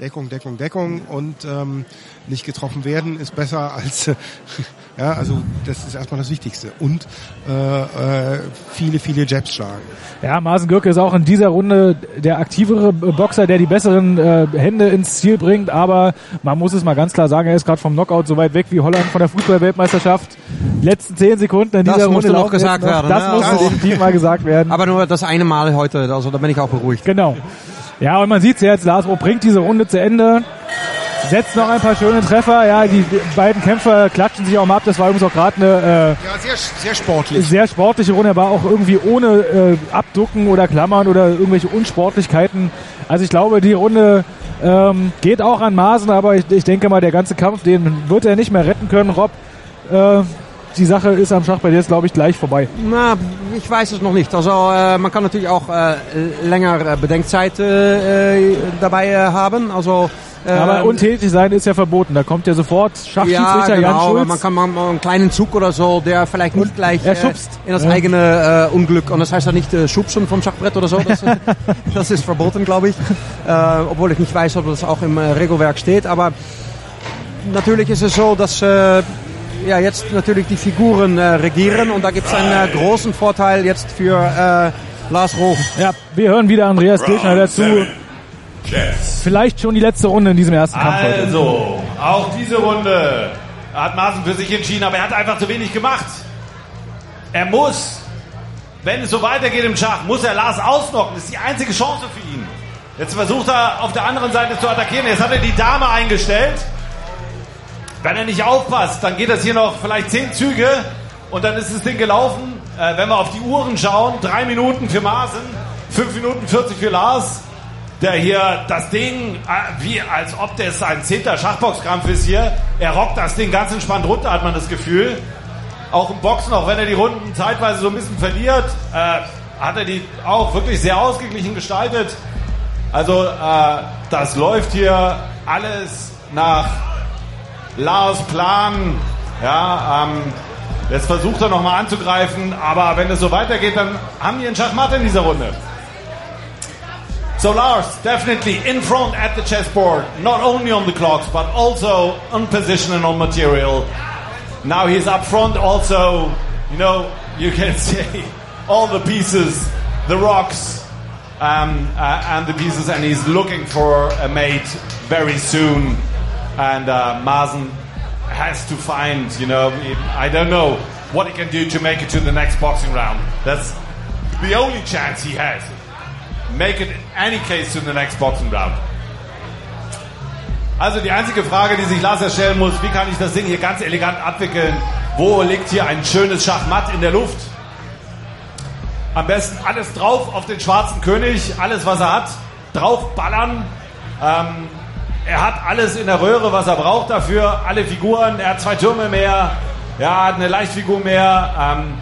Deckung, Deckung, Deckung und ähm, nicht getroffen werden ist besser als äh, ja, also das ist erstmal das Wichtigste. Und äh, äh, viele, viele Jabs schlagen. Ja, Marsen Gürke ist auch in dieser Runde der aktivere Boxer, der die besseren äh, Hände ins Ziel bringt. Aber man muss es mal ganz klar sagen, er ist gerade vom Knockout so weit weg wie Holland von der Fußballweltmeisterschaft. Die letzten zehn Sekunden in Das dieser musste Runde noch gesagt jetzt noch. werden, Das ne? muss Also- definitiv mal gesagt werden. Aber nur das eine Mal heute, also da bin ich auch beruhigt. Genau. Ja, und man sieht jetzt, Lars Roh bringt diese Runde zu Ende. Setzt noch ein paar schöne Treffer. Ja, die beiden Kämpfer klatschen sich auch mal ab. Das war übrigens auch gerade eine äh, Ja, sehr, sehr sportlich. sehr sportliche Runde, aber auch irgendwie ohne äh, Abducken oder Klammern oder irgendwelche Unsportlichkeiten. Also ich glaube, die Runde ähm, geht auch an Maßen, aber ich, ich denke mal, der ganze Kampf, den wird er nicht mehr retten können, Rob. Äh, die Sache ist am Schachbrett jetzt, glaube ich, gleich vorbei. Na, ich weiß es noch nicht. Also äh, man kann natürlich auch äh, länger Bedenkzeit äh, äh, dabei äh, haben. Also äh, Aber untätig sein ist ja verboten. Da kommt ja sofort Schachschiedsrichter ja, Jan genau, aber Schulz. man kann mal einen kleinen Zug oder so, der vielleicht nicht gleich er äh, schubst. in das Ja. eigene äh, Unglück, und das heißt ja nicht äh, schubsen vom Schachbrett oder so, das, das ist verboten, glaube ich, äh, obwohl ich nicht weiß, ob das auch im Regelwerk steht, aber natürlich ist es so, dass ja, jetzt natürlich die Figuren äh, regieren und da gibt es einen äh, großen Vorteil jetzt für äh, Lars Roch. ja, wir hören wieder Andreas Kirchner dazu. Vielleicht schon die letzte Runde in diesem ersten Kampf heute. Also, auch diese Runde hat Maaßen für sich entschieden, aber er hat einfach zu wenig gemacht. Er muss, wenn es so weitergeht im Schach, muss er Lars ausnocken. Das ist die einzige Chance für ihn. Jetzt versucht er auf der anderen Seite zu attackieren. Jetzt hat er die Dame eingestellt. Wenn er nicht aufpasst, dann geht das hier noch vielleicht zehn Züge und dann ist das Ding gelaufen. Äh, wenn wir auf die Uhren schauen, drei Minuten für Maaßen, fünf Minuten 40 für Lars der hier das Ding, äh, wie als ob das ein zehnter Schachboxkampf ist hier. Er rockt das Ding ganz entspannt runter, hat man das Gefühl. Auch im Boxen, auch wenn er die Runden zeitweise so ein bisschen verliert, äh, hat er die auch wirklich sehr ausgeglichen gestaltet. Also äh, das läuft hier alles nach Lars Plan. Ja, ähm, jetzt versucht er nochmal anzugreifen, aber wenn es so weitergeht, dann haben die einen Schachmatt in dieser Runde. So Lars, definitely in front at the chessboard, not only on the clocks, but also on position and on material. Now he's up front also, you know, you can see all the pieces, the rocks, um, uh, and the pieces, and he's looking for a mate very soon. And uh, Mazen has to find, you know, I don't know what he can do to make it to the next boxing round. That's the only chance he has. Make it in any case to the next boxing round. Also die einzige Frage, die sich Laser stellen muss, wie kann ich das Ding hier ganz elegant abwickeln? Wo liegt hier ein schönes Schachmatt in der Luft? Am besten alles drauf auf den schwarzen König, alles was er hat, draufballern. Ähm, er hat alles in der Röhre, was er braucht dafür, alle Figuren, er hat zwei Türme mehr, er hat eine Leichtfigur mehr. Ähm,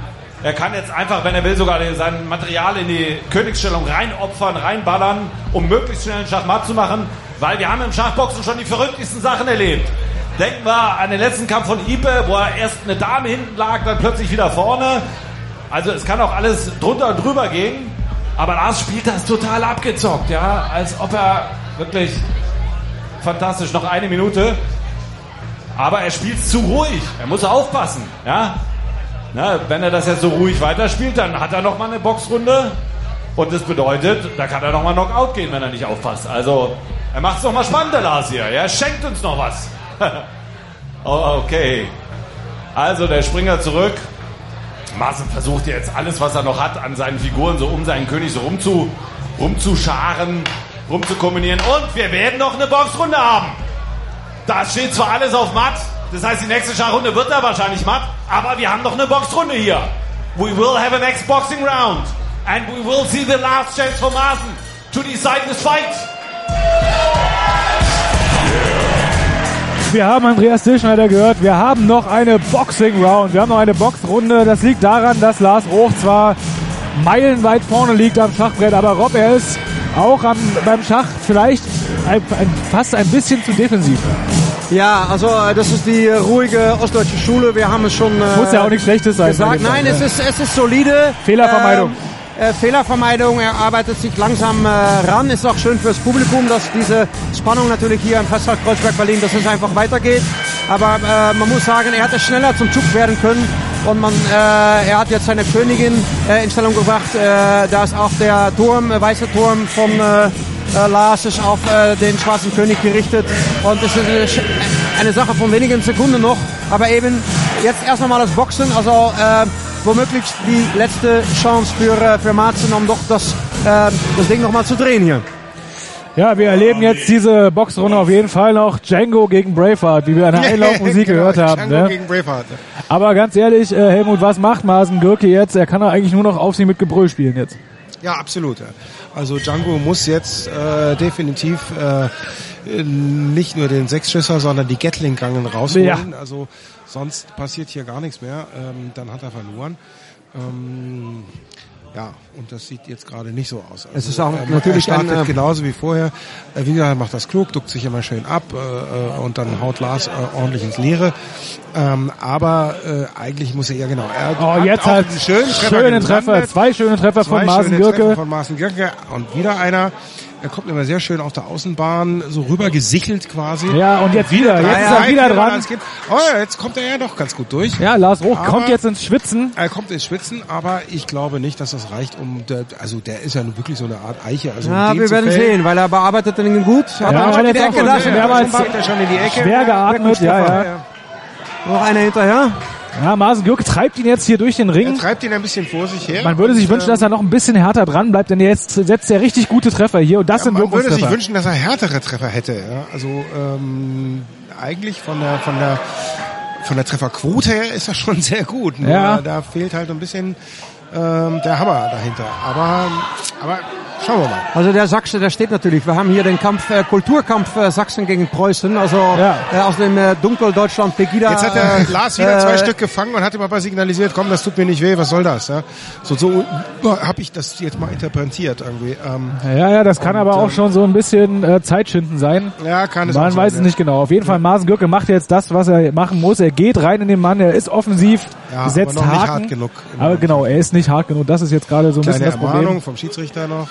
er kann jetzt einfach, wenn er will, sogar sein Material in die Königsstellung reinopfern, reinballern, um möglichst schnell einen Schachmatt zu machen, weil wir haben im Schachboxen schon die verrücktesten Sachen erlebt. Denken wir an den letzten Kampf von Ipe, wo er erst eine Dame hinten lag, dann plötzlich wieder vorne. Also es kann auch alles drunter und drüber gehen, aber Lars spielt das total abgezockt, ja, als ob er wirklich fantastisch, noch eine Minute. Aber er spielt zu ruhig. Er muss aufpassen, ja. Na, wenn er das jetzt so ruhig weiterspielt, dann hat er noch mal eine Boxrunde. Und das bedeutet, da kann er noch mal Knockout gehen, wenn er nicht aufpasst. Also, er macht es noch mal spannend, der Lars hier. Er schenkt uns noch was. oh, okay. Also, der Springer zurück. Marcel versucht jetzt alles, was er noch hat, an seinen Figuren, so um seinen König so rumzu, rumzuscharen, rumzukombinieren. Und wir werden noch eine Boxrunde haben. Da steht zwar alles auf matt, das heißt, die nächste Schachrunde wird da wahrscheinlich matt, aber wir haben noch eine Boxrunde hier. We will have a next boxing round. And we will see the last chance for Marcel to decide this fight. Wir haben Andreas Dilschneider gehört, wir haben noch eine Boxing Round, wir haben noch eine Boxrunde. Das liegt daran, dass Lars Roch zwar meilenweit vorne liegt am Schachbrett, aber Rob, er ist auch am, beim Schach vielleicht ein, ein, fast ein bisschen zu defensiv. Ja, also äh, das ist die ruhige ostdeutsche Schule. Wir haben es schon äh, Muss ja auch nichts Schlechtes sein. gesagt. Nein, es ist, es ist solide. Fehlervermeidung. Ähm, äh, Fehlervermeidung, er arbeitet sich langsam äh, ran. Ist auch schön fürs Publikum, dass diese Spannung natürlich hier im Festsaal Kreuzberg Berlin, dass es einfach weitergeht. Aber äh, man muss sagen, er hätte schneller zum Zug werden können. Und man, äh, er hat jetzt seine Königin äh, in Stellung gebracht. Äh, da ist auch der Turm, äh, weiße Turm von äh, äh, Lars ist auf äh, den schwarzen König gerichtet. Und es ist eine, eine Sache von wenigen Sekunden noch. Aber eben jetzt erst einmal das Boxen. Also äh, womöglich die letzte Chance für, äh, für Marzen, um doch das, äh, das Ding nochmal zu drehen hier. Ja, wir erleben jetzt diese Boxrunde auf jeden Fall noch Django gegen Braveheart, wie wir an der Einlaufmusik Genau, gehört haben. Django Ne? gegen Braveheart. Aber ganz ehrlich, äh, Helmut, was macht Marsen Gürke jetzt? Er kann doch eigentlich nur noch auf sie mit Gebrüll spielen jetzt. Ja, absolut. Also Django muss jetzt äh, definitiv äh, nicht nur den Sechsschüsser, sondern die Gatling-Gangen rausholen. Ja. Also sonst passiert hier gar nichts mehr. Ähm, dann hat er verloren. Ähm, ja, und das sieht jetzt gerade nicht so aus. Also, Es ist auch er- natürlich er startet ein, äh, genauso wie vorher. Äh, wie gesagt, er macht das klug, duckt sich immer schön ab äh, äh, und dann haut Lars äh, ordentlich ins Leere. Ähm, aber äh, eigentlich muss er ja genau. Er Oh, jetzt halt schönen Treffer schöne Treffer, zwei schöne Treffer von Zwei schöne Treffer Gürke. von Marcen Gürke und wieder einer. Er kommt immer sehr schön auf der Außenbahn so rüber gesichelt quasi. Ja, und jetzt wieder, jetzt ist er wieder dran. Oh ja, jetzt kommt er ja doch ganz gut durch. Ja, Lars Roch Aber- kommt jetzt ins Schwitzen. Er kommt ins Schwitzen, aber ich glaube nicht, dass das reicht, um, der, also der ist ja nun wirklich so eine Art Eiche. Also um Ja, den wir werden fällen- sehen, weil er bearbeitet den gut. Hat Ja, er aber schon in die Ecke so lassen. er schon in die Ecke. Schwer geatmet, ja, ja. Noch einer hinterher. Ja, Marsen Gürke treibt ihn jetzt hier durch den Er Ring. treibt ihn ein bisschen vor sich her. Man würde sich wünschen, ähm, dass er noch ein bisschen härter dran bleibt, denn jetzt setzt er richtig gute Treffer hier und das sind Man würde sich wünschen, dass er härtere Treffer hätte. Ja? Also ähm, eigentlich von der von der von der Trefferquote her ist er schon sehr gut. Nur Ja. Da fehlt halt ein bisschen ähm, der Hammer dahinter. Aber aber schauen wir mal. Also der Sachse, der steht natürlich. Wir haben hier den Kampf, äh, Kulturkampf äh, Sachsen gegen Preußen. Also Ja. äh, aus dem äh, Dunkeldeutschland Pegida. Jetzt hat der äh, Lars wieder äh, zwei Stück gefangen und hat ihm aber signalisiert, komm, das tut mir nicht weh, was soll das? Ja? So, so habe ich das jetzt mal interpretiert irgendwie. Ähm, Ja, ja, das kann Und, aber auch ähm, schon so ein bisschen äh, Zeitschinden sein. ja, kann es Man sein, weiß es ja. nicht genau. Auf jeden Fall, Marsen Gürke macht jetzt das, was er machen muss. Er geht rein in den Mann, er ist offensiv, Ja, setzt aber noch nicht Haken. hart genug. Aber genau, er ist nicht hart genug. Das ist jetzt gerade so ein Kleine bisschen das Ermahnung Problem. vom Schiedsrichter noch.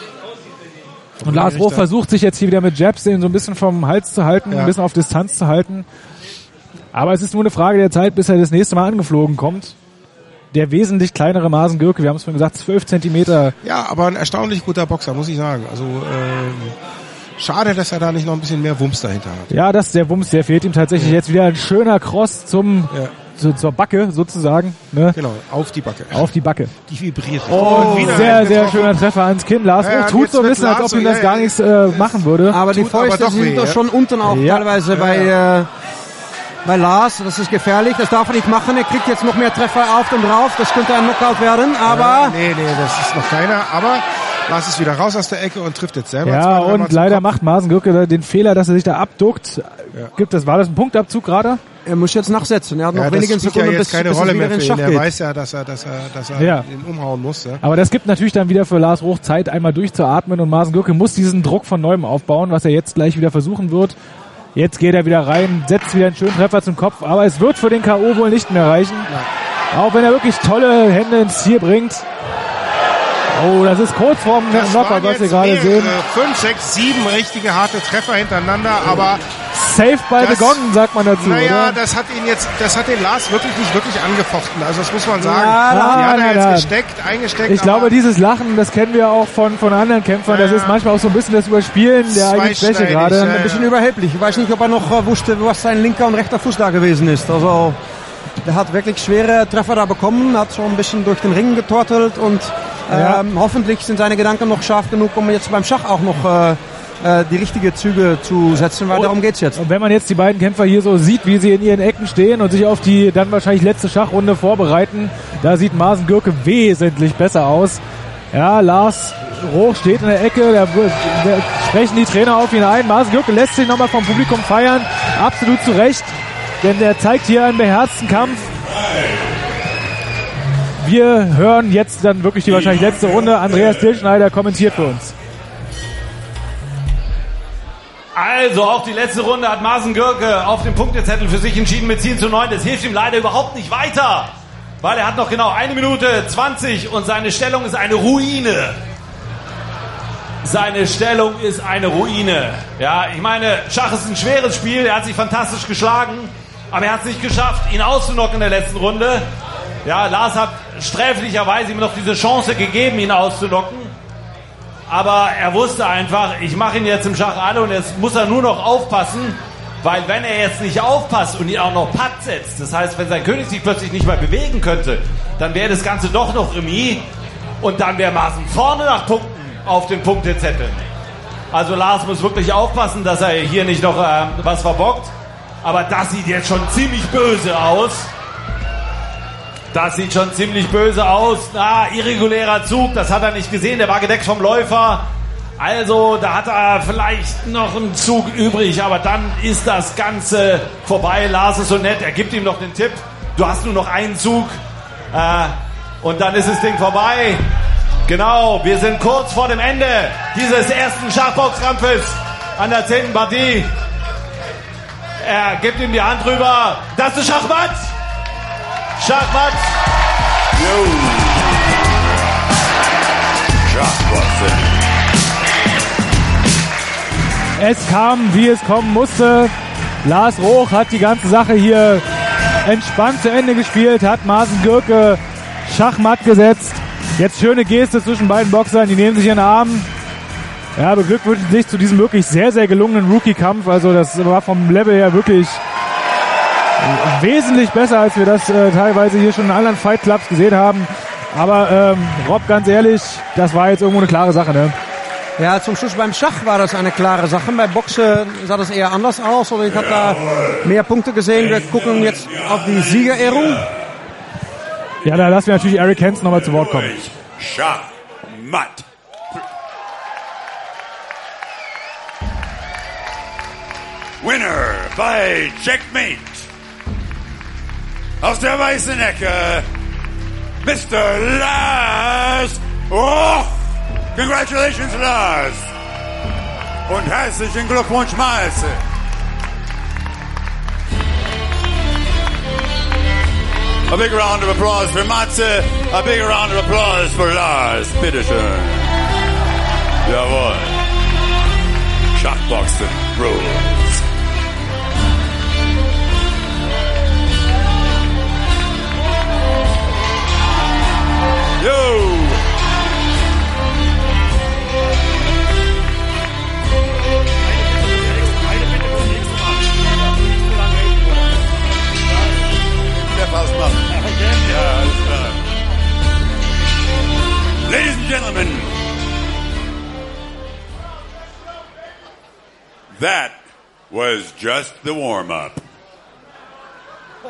Und Lars Roh versucht sich jetzt hier wieder mit Jabs den so ein bisschen vom Hals zu halten, Ja. ein bisschen auf Distanz zu halten. Aber es ist nur eine Frage der Zeit, bis er das nächste Mal angeflogen kommt. Der wesentlich kleinere Masen Gürke, wir haben es vorhin gesagt, 12 Zentimeter. Ja, aber ein erstaunlich guter Boxer, muss ich sagen. Also ähm, schade, dass er da nicht noch ein bisschen mehr Wumms dahinter hat. Ja, das ist der Wumms, der fehlt ihm tatsächlich jetzt wieder ein schöner Cross zum, Ja. Zu, zur Backe sozusagen, ne? Genau, auf die Backe. Auf die Backe. Die vibriert. Und wieder sehr, sehr schöner Treffer ans Kinn. Lars Ja, Roh und tut so ein bisschen, als ob ihm das ja, gar ja. nichts äh, machen würde. Aber die aber Fäuste doch sind weh, doch ja. schon unten auch Ja. teilweise bei, äh, bei Lars. Das ist gefährlich, das darf er nicht machen. Er kriegt jetzt noch mehr Treffer auf und drauf. Das könnte ein Knockout werden, aber Nee, nee, das ist noch keiner. Aber Lars ist wieder raus aus der Ecke und trifft jetzt selber Ja, und leider Kopf. macht Masen Gürke da den Fehler, dass er sich da abduckt. Gibt es, war das ein Punktabzug gerade? Er muss jetzt nachsetzen. Er hat noch Ja, das wenige ja Sekunden, jetzt bis, keine bis Rolle mehr in für ihn. Er weiß ja, dass er, dass er, dass er Ja. ihn umhauen muss. Ja. Aber das gibt natürlich dann wieder für Lars Roch Zeit, einmal durchzuatmen und Masen Gürke muss diesen Druck von neuem aufbauen, was er jetzt gleich wieder versuchen wird. Jetzt geht er wieder rein, setzt wieder einen schönen Treffer zum Kopf, aber es wird für den K.O. wohl nicht mehr reichen. Auch wenn er wirklich tolle Hände ins Ziel bringt. Oh, das ist kurz vorm waren was wir gerade sehen. Fünf, sechs, sieben richtige harte Treffer hintereinander, aber Safe by Das- begonnen, sagt man dazu, naja, oder? das hat ihn jetzt, das hat den Lars wirklich nicht wirklich angefochten. Also das muss man sagen. Ja, Die hat er jetzt nein. gesteckt, eingesteckt. Ich glaube, dieses Lachen, das kennen wir auch von, von anderen Kämpfern. Das Ja. ist manchmal auch so ein bisschen das Überspielen der eigenen Schwäche gerade. ja, Ein bisschen überheblich. Ich weiß nicht, ob er noch äh, wusste, was sein linker und rechter Fuß da gewesen ist. Also, der hat wirklich schwere Treffer da bekommen, hat so ein bisschen durch den Ring getortelt und Ja. ähm, hoffentlich sind seine Gedanken noch scharf genug, um jetzt beim Schach auch noch äh, äh, die richtige Züge zu setzen, weil Und- darum geht's jetzt. Und wenn man jetzt die beiden Kämpfer hier so sieht, wie sie in ihren Ecken stehen und sich auf die dann wahrscheinlich letzte Schachrunde vorbereiten, da sieht Marsen Gürke wesentlich besser aus. Ja, Lars Roch steht in der Ecke, da, da sprechen die Trainer auf ihn ein. Marsen Gürke lässt sich nochmal vom Publikum feiern, absolut zu Recht, denn er zeigt hier einen beherzten Kampf. Wir hören jetzt dann wirklich die wahrscheinlich letzte Runde. Andreas Dillschneider kommentiert für uns. Also auch die letzte Runde hat Marsen Gürke auf dem Punktezettel für sich entschieden mit 10 zu 9. Das hilft ihm leider überhaupt nicht weiter, weil er hat noch genau eine Minute 20 und seine Stellung ist eine Ruine. Seine Stellung ist eine Ruine. Ja, ich meine, Schach ist ein schweres Spiel. Er hat sich fantastisch geschlagen, aber er hat es nicht geschafft, ihn auszunocken in der letzten Runde. Ja, Lars hat sträflicherweise ihm noch diese Chance gegeben, ihn auszunocken. Aber er wusste einfach, ich mache ihn jetzt im Schach alle und jetzt muss er nur noch aufpassen, weil wenn er jetzt nicht aufpasst und ihn auch noch Patt setzt, das heißt, wenn sein König sich plötzlich nicht mehr bewegen könnte, dann wäre das Ganze doch noch Remis und dann wäre Maaßen vorne nach Punkten auf dem Punktezettel. Also Lars muss wirklich aufpassen, dass er hier nicht noch ähm, was verbockt. Aber das sieht jetzt schon ziemlich böse aus. Das sieht schon ziemlich böse aus. Ah, irregulärer Zug, das hat er nicht gesehen. Der war gedeckt vom Läufer. Also, da hat er vielleicht noch einen Zug übrig, aber dann ist das Ganze vorbei. Lars ist so nett, er gibt ihm noch den Tipp. Du hast nur noch einen Zug. Äh, und dann ist das Ding vorbei. Genau, wir sind kurz vor dem Ende dieses ersten Schachboxkampfes an der zehnten Partie. Er gibt ihm die Hand rüber. Das ist Schachmatt. Schachmatt. Yo. Schachboxen. Es kam, wie es kommen musste. Lars Roch hat die ganze Sache hier entspannt zu Ende gespielt, hat Marsen Gürke Schachmatt gesetzt. Jetzt schöne Geste zwischen beiden Boxern, die nehmen sich in den Arm. Ja, beglückwünschen sich zu diesem wirklich sehr, sehr gelungenen Rookie-Kampf. Also das war vom Level her wirklich wesentlich besser, als wir das äh, teilweise hier schon in anderen Fight Clubs gesehen haben. Aber ähm, Rob, ganz ehrlich, das war jetzt irgendwo eine klare Sache, ne? Ja, zum Schluss beim Schach war das eine klare Sache. Bei Boxen sah das eher anders aus. Oder ich habe da mehr Punkte gesehen. Wir gucken jetzt auf die Siegerehrung. Ja, da lassen wir natürlich Eric Hansen nochmal zu Wort kommen. Schachmatt. Winner by Checkmate. Aus der weißen Ecke, Mr. Lars. Oh, congratulations, Lars. Und herzlichen Glückwunsch, Maße. A big round of applause for Matze. A big round of applause for Lars. Bitteschön. Jawohl. Schachboxen rules. Yo! Ladies and gentlemen, that was just the warm-up.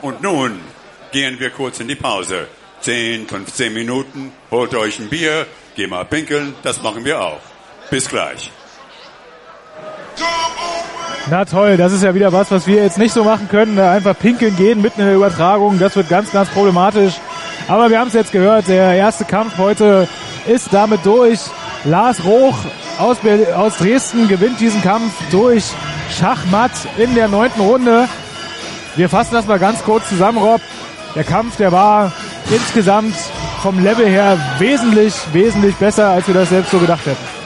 Und nun gehen wir kurz in die Pause. 10, 15 Minuten, holt euch ein Bier, geh mal pinkeln, das machen wir auch. Bis gleich. Na toll, das ist ja wieder was, was wir jetzt nicht so machen können. ne? Einfach pinkeln gehen mitten in der Übertragung, das wird ganz, ganz problematisch. Aber wir haben es jetzt gehört, der erste Kampf heute ist damit durch. Lars Roch aus, aus Dresden gewinnt diesen Kampf durch Schachmatt in der neunten Runde. Wir fassen das mal ganz kurz zusammen, Rob. Der Kampf, der war insgesamt vom Level her wesentlich, wesentlich besser, als wir das selbst so gedacht hätten.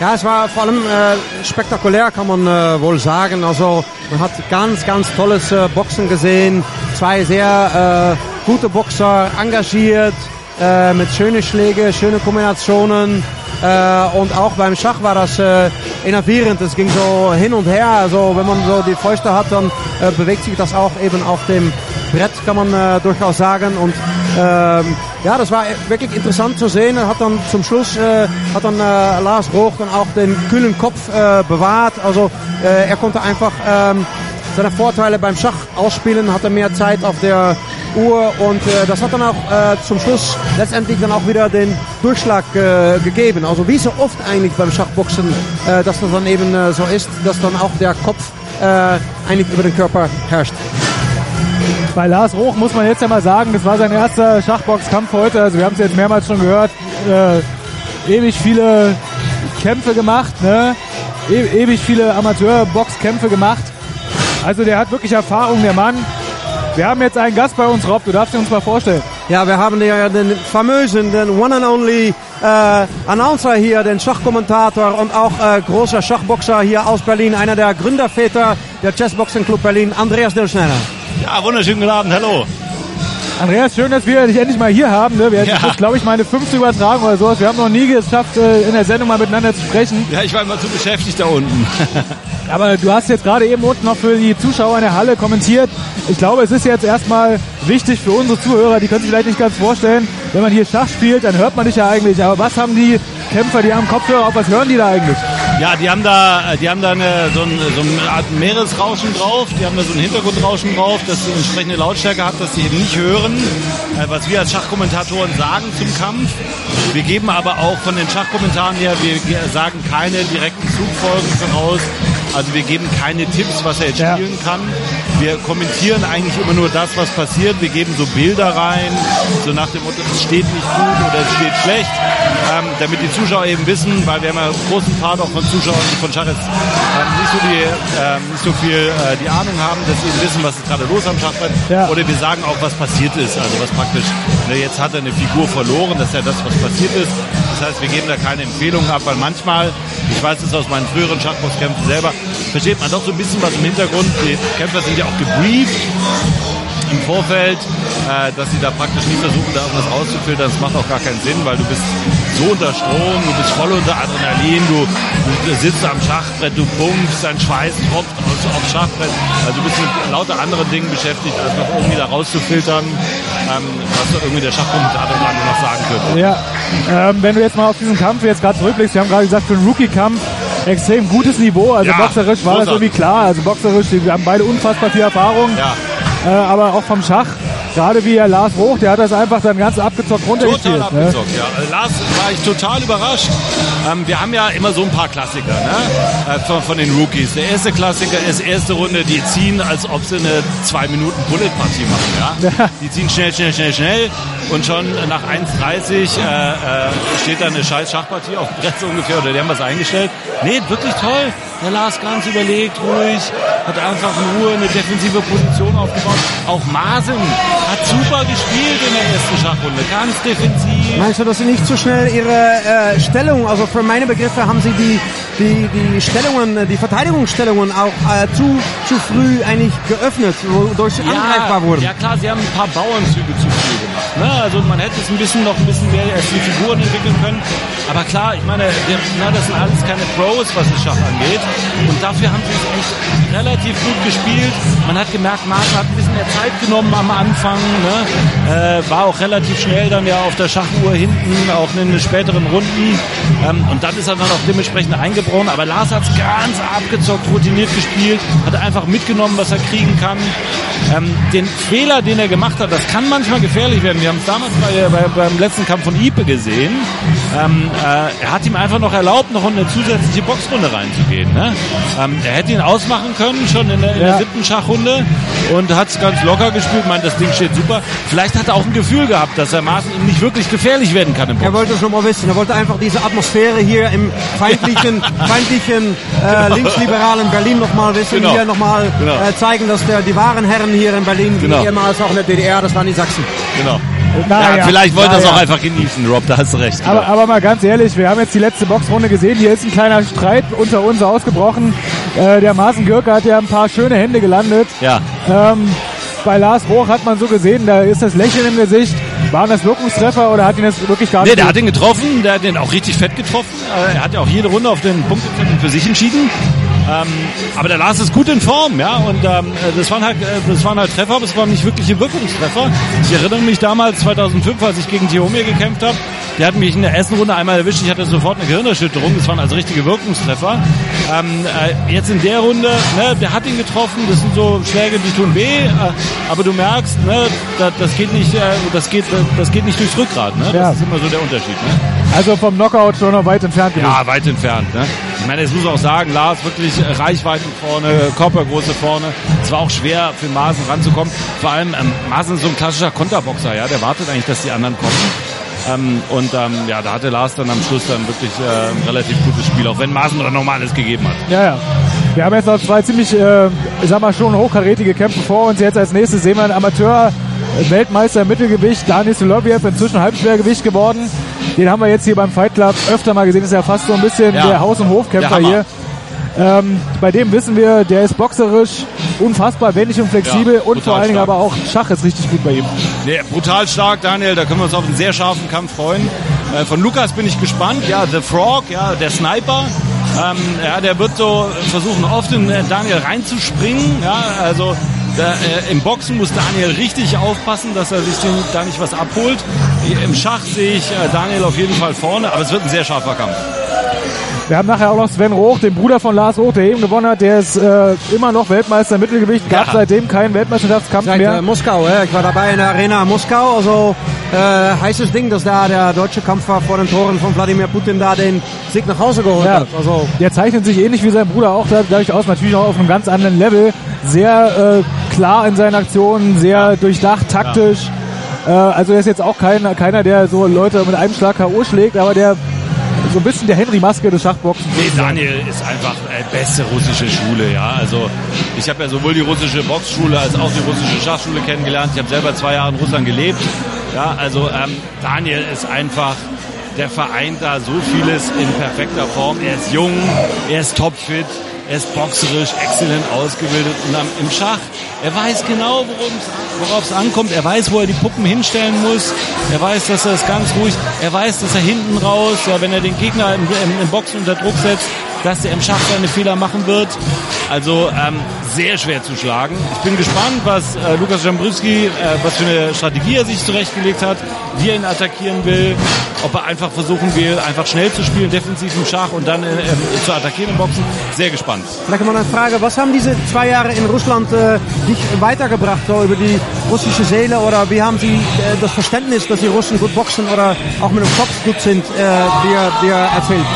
Ja, es war vor allem äh, spektakulär, kann man äh, wohl sagen. Also man hat ganz, ganz tolles äh, Boxen gesehen. Zwei sehr äh, gute Boxer, engagiert, äh, mit schönen Schläge, schöne Kombinationen. Äh, und auch beim Schach war das äh, innovierend. Es ging so hin und her. Also wenn man so die Fäuste hat, dann äh, bewegt sich das auch eben auf dem Brett, kann man äh, durchaus sagen. Und ähm, ja, das war wirklich interessant zu sehen. Hat dann zum Schluss äh, hat dann äh, Lars Roch dann auch den kühlen Kopf äh, bewahrt. Also äh, er konnte einfach ähm, seine Vorteile beim Schach ausspielen, hatte mehr Zeit auf der Uhr und äh, das hat dann auch äh, zum Schluss letztendlich dann auch wieder den Durchschlag äh, gegeben. Also wie so oft eigentlich beim Schachboxen, äh, dass das dann eben äh, so ist, dass dann auch der Kopf äh, eigentlich über den Körper herrscht. Bei Lars Roch muss man jetzt ja mal sagen, das war sein erster Schachboxkampf heute. Also wir haben es jetzt mehrmals schon gehört. Ewig viele Kämpfe gemacht, ne? E ewig viele Amateurboxkämpfe gemacht. Also der hat wirklich Erfahrung, der Mann. Wir haben jetzt einen Gast bei uns, Rob. Du darfst ihn uns mal vorstellen. Ja, wir haben ja den famösen, den one and only äh, Announcer hier, den Schachkommentator und auch äh, großer Schachboxer hier aus Berlin, einer der Gründerväter der Chessboxing Club Berlin, Andreas Dilschneider. Ja, wunderschönen guten Abend, hallo. Andreas, schön, dass wir dich endlich mal hier haben. Ne? Wir Ja. glaube ich, meine fünfte Übertragung oder sowas. Wir haben noch nie geschafft, äh, in der Sendung mal miteinander zu sprechen. Ja, ich war immer zu beschäftigt da unten. Aber du hast jetzt gerade eben unten noch für die Zuschauer in der Halle kommentiert. Ich glaube, es ist jetzt erstmal wichtig für unsere Zuhörer, die können sich vielleicht nicht ganz vorstellen, wenn man hier Schach spielt, dann hört man dich ja eigentlich. Aber was haben die Kämpfer, die haben Kopfhörer auf, was hören die da eigentlich? Ja, die haben da, die haben da eine, so, ein, so eine Art Meeresrauschen drauf, die haben da so ein Hintergrundrauschen drauf, das die entsprechende Lautstärke hat, dass sie eben nicht hören, äh, was wir als Schachkommentatoren sagen zum Kampf. Wir geben aber auch von den Schachkommentaren her, wir ge- sagen keine direkten Zugfolgen voraus. Also wir geben keine Tipps, was er jetzt Ja. spielen kann. Wir kommentieren eigentlich immer nur das, was passiert. Wir geben so Bilder rein, so nach dem Motto, es steht nicht gut oder es steht schlecht, ähm, damit die Zuschauer eben wissen, weil wir haben ja einen großen Part auch von Zuschauern, von Schach jetzt ähm, nicht so, die, ähm, nicht so viel äh, die Ahnung haben, dass sie wissen, was ist gerade los am Schachbrett. Ja. Oder wir sagen auch, was passiert ist. Also was praktisch, ne, jetzt hat er eine Figur verloren, das ist ja das, was passiert ist. Das heißt, wir geben da keine Empfehlungen ab, weil manchmal, ich weiß es aus meinen früheren Schachboxkämpfen selber, versteht man doch so ein bisschen was im Hintergrund. Die Kämpfer sind ja auch gebrieft im Vorfeld, äh, dass sie da praktisch nicht versuchen, da irgendwas rauszufiltern. Das macht auch gar keinen Sinn, weil du bist so unter Strom, du bist voll unter Adrenalin, du, du sitzt am Schachbrett, du pumpst, dein Schweiß tropft aus, aufs Schachbrett. Also du bist mit lauter anderen Dingen beschäftigt, als noch irgendwie da rauszufiltern, ähm, was irgendwie der Schachkommentator gerade noch sagen könnte. Ja, ähm, wenn du jetzt mal auf diesen Kampf jetzt gerade zurückblickst, wir haben gerade gesagt, für einen Rookie-Kampf extrem gutes Niveau. Also Ja, boxerisch war das irgendwie klar. Also boxerisch, die haben beide unfassbar viel Erfahrung. Ja. Äh, aber auch vom Schach, gerade wie der Lars Roch, der hat das einfach dann ganz abgezockt runtergespielt. Total Ne? abgezockt, ja. Also Lars war ich total überrascht. Ähm, wir haben ja immer so ein paar Klassiker ne? äh, von, von den Rookies. Der erste Klassiker ist erste Runde, die ziehen, als ob sie eine zwei Minuten Bullet-Partie machen. Ja? Die ziehen schnell, schnell, schnell, schnell und schon nach 1,30 äh, äh, steht da eine scheiß Schachpartie auf dem Brett so ungefähr oder die haben was eingestellt. Nee, wirklich toll. Der Lars ganz überlegt, ruhig, hat einfach in Ruhe eine defensive Position aufgebaut. Auch Masen hat super gespielt in der ersten Schachrunde, ganz defensiv. Meinst du, dass sie nicht zu schnell ihre äh, Stellung, also für meine Begriffe haben sie die, die, die Stellungen, äh, die Verteidigungsstellungen auch äh, zu, zu früh eigentlich geöffnet, wodurch sie angreifbar wurden? Ja klar, sie haben ein paar Bauernzüge zu früh gemacht. Ne? Also man hätte es ein bisschen noch ein bisschen mehr als die Figuren entwickeln können. Aber klar, ich meine, der, na, das sind alles keine Pros, was das Schach angeht. Und dafür haben sie es echt relativ gut gespielt. Man hat gemerkt, Martin hat ein bisschen mehr Zeit genommen am Anfang. Ne? Äh, war auch relativ schnell dann ja auf der Schachuhr hinten, auch in den späteren Runden. Ähm, und dann ist er dann auch dementsprechend eingebrochen. Aber Lars hat es ganz abgezockt, routiniert gespielt, hat einfach mitgenommen, was er kriegen kann. Ähm, den Fehler, den er gemacht hat, das kann manchmal gefährlich werden. Wir haben es damals bei, bei, beim letzten Kampf von Ipe gesehen. Ähm, äh, er hat ihm einfach noch erlaubt, noch in eine zusätzliche Boxrunde reinzugehen. Ne? Ähm, er hätte ihn ausmachen können, schon in der, in der Ja. siebten Schachrunde und hat es ganz locker gespielt. Meint, das Ding steht super. Vielleicht hat er auch ein Gefühl gehabt, dass er Maaßen ihm nicht wirklich gefährlich werden kann im Er wollte es nochmal wissen. Er wollte einfach diese Atmosphäre hier im feindlichen, feindlichen äh, linksliberalen Berlin nochmal wissen. Genau. Hier nochmal Genau. äh, zeigen, dass der, die wahren Herren hier in Berlin, Genau. wie ehemals auch in der DDR, das waren die Sachsen. Genau. Na Ja, vielleicht wollte er es auch ja. einfach genießen, Rob, da hast du recht. Genau. Aber, aber mal ganz ehrlich, wir haben jetzt die letzte Boxrunde gesehen. Hier ist ein kleiner Streit unter uns ausgebrochen. Äh, der Maaßen Gürke hat ja ein paar schöne Hände gelandet. ja. Ähm, bei Lars Roch hat man so gesehen, da ist das Lächeln im Gesicht. Waren das Wirkungstreffer oder hat ihn das wirklich gar Nee, nicht? der hat ihn getroffen, der hat den auch richtig fett getroffen. Äh, Er hat ja auch jede Runde auf den Punktezettel für sich entschieden. Ähm, aber der Lars ist gut in Form, ja, und ähm, äh, das waren halt, äh, das waren halt Treffer, aber es waren nicht wirkliche Wirkungstreffer. Ich erinnere mich damals 2005, als ich gegen Tiomir gekämpft habe. Der hat mich in der ersten Runde einmal erwischt. Ich hatte sofort eine Gehirnerschütterung. Das waren also richtige Wirkungstreffer. Ähm, äh, jetzt in der Runde, ne, der hat ihn getroffen. Das sind so Schläge, die tun weh. Äh, aber du merkst, ne, das, das geht nicht, äh, das geht, das geht nicht durchs Rückgrat. Ne? Das Ja. ist immer so der Unterschied. Ne? Also vom Knockout schon noch weit entfernt. gewesen. Ja, weit entfernt. Ne? Ich meine, jetzt muss auch sagen, Lars wirklich Reichweiten vorne, Körpergröße vorne. Es war auch schwer für Maaßen ranzukommen. Vor allem, ähm, Maaßen ist so ein klassischer Konterboxer, ja. Der wartet eigentlich, dass die anderen kommen. Ähm, und ähm, ja, da hatte Lars dann am Schluss dann wirklich äh, ein relativ gutes Spiel, auch wenn Maaßen dann nochmal alles gegeben hat. Ja, ja. Wir haben jetzt noch zwei ziemlich, äh, ich sag mal, schon hochkarätige Kämpfe vor uns. Jetzt als nächstes sehen wir einen Amateur. Weltmeister im Mittelgewicht, Daniel Soloviev, inzwischen Halbschwergewicht geworden. Den haben wir jetzt hier beim Fight Club öfter mal gesehen. Ist ja fast so ein bisschen Ja. der Haus- und Hofkämpfer hier. Ähm, bei dem wissen wir, der ist boxerisch, unfassbar wendig und flexibel Ja, und vor allen Dingen aber auch Schach ist richtig gut bei ihm. Nee, brutal stark, Daniel. Da können wir uns auf einen sehr scharfen Kampf freuen. Äh, von Lukas bin ich gespannt. Ja, The Frog, ja, der Sniper. Ähm, ja, der wird so versuchen, oft in äh, Daniel reinzuspringen. Ja, also da, äh, im Boxen muss Daniel richtig aufpassen, dass er sich den, da nicht was abholt. Im Schach sehe ich äh, Daniel auf jeden Fall vorne, aber es wird ein sehr scharfer Kampf. Wir haben nachher auch noch Sven Roch, den Bruder von Lars Roch, der eben gewonnen hat. Der ist äh, immer noch Weltmeister im Mittelgewicht, gab Ja. seitdem keinen Weltmeisterschaftskampf Seit mehr. äh, Moskau, ja. ich war dabei in der Arena Moskau, also äh, heißes Ding, dass da der deutsche Kampfer vor den Toren von Wladimir Putin da den Sieg nach Hause geholt Ja. hat. Also Der zeichnet sich ähnlich wie sein Bruder auch da- dadurch aus, natürlich auch auf einem ganz anderen Level. Sehr äh, klar in seinen Aktionen, sehr durchdacht, taktisch. Äh, also er ist jetzt auch keiner, keiner, der so Leute mit einem Schlag K.O. schlägt, aber der so ein bisschen der Henry Maske des Schachboxens. Nee, Daniel ist einfach äh, beste russische Schule, ja. Also ich habe ja sowohl die russische Boxschule als auch die russische Schachschule kennengelernt. Ich habe selber zwei Jahre in Russland gelebt. Ja, also ähm, Daniel ist einfach, der vereint da so vieles in perfekter Form. Er ist jung, er ist topfit, er ist boxerisch, exzellent ausgebildet und im Schach, er weiß genau, worauf es ankommt. Er weiß, wo er die Puppen hinstellen muss. Er weiß, dass er es ganz ruhig, er weiß, dass er hinten raus, ja, wenn er den Gegner im, im, im Boxen unter Druck setzt, dass er im Schach seine Fehler machen wird. Also ähm, sehr schwer zu schlagen. Ich bin gespannt, was äh, Lukas Jambrowski, äh, was für eine Strategie er sich zurechtgelegt hat, wie er ihn attackieren will, ob er einfach versuchen will, einfach schnell zu spielen, defensiv im Schach und dann äh, ähm, zu attackieren im Boxen. Sehr gespannt. Vielleicht mal eine Frage, was haben diese zwei Jahre in Russland äh, dich weitergebracht, so über die russische Seele oder wie haben sie äh, das Verständnis, dass die Russen gut boxen oder auch mit dem Kopf gut sind, äh, dir, dir erzählt?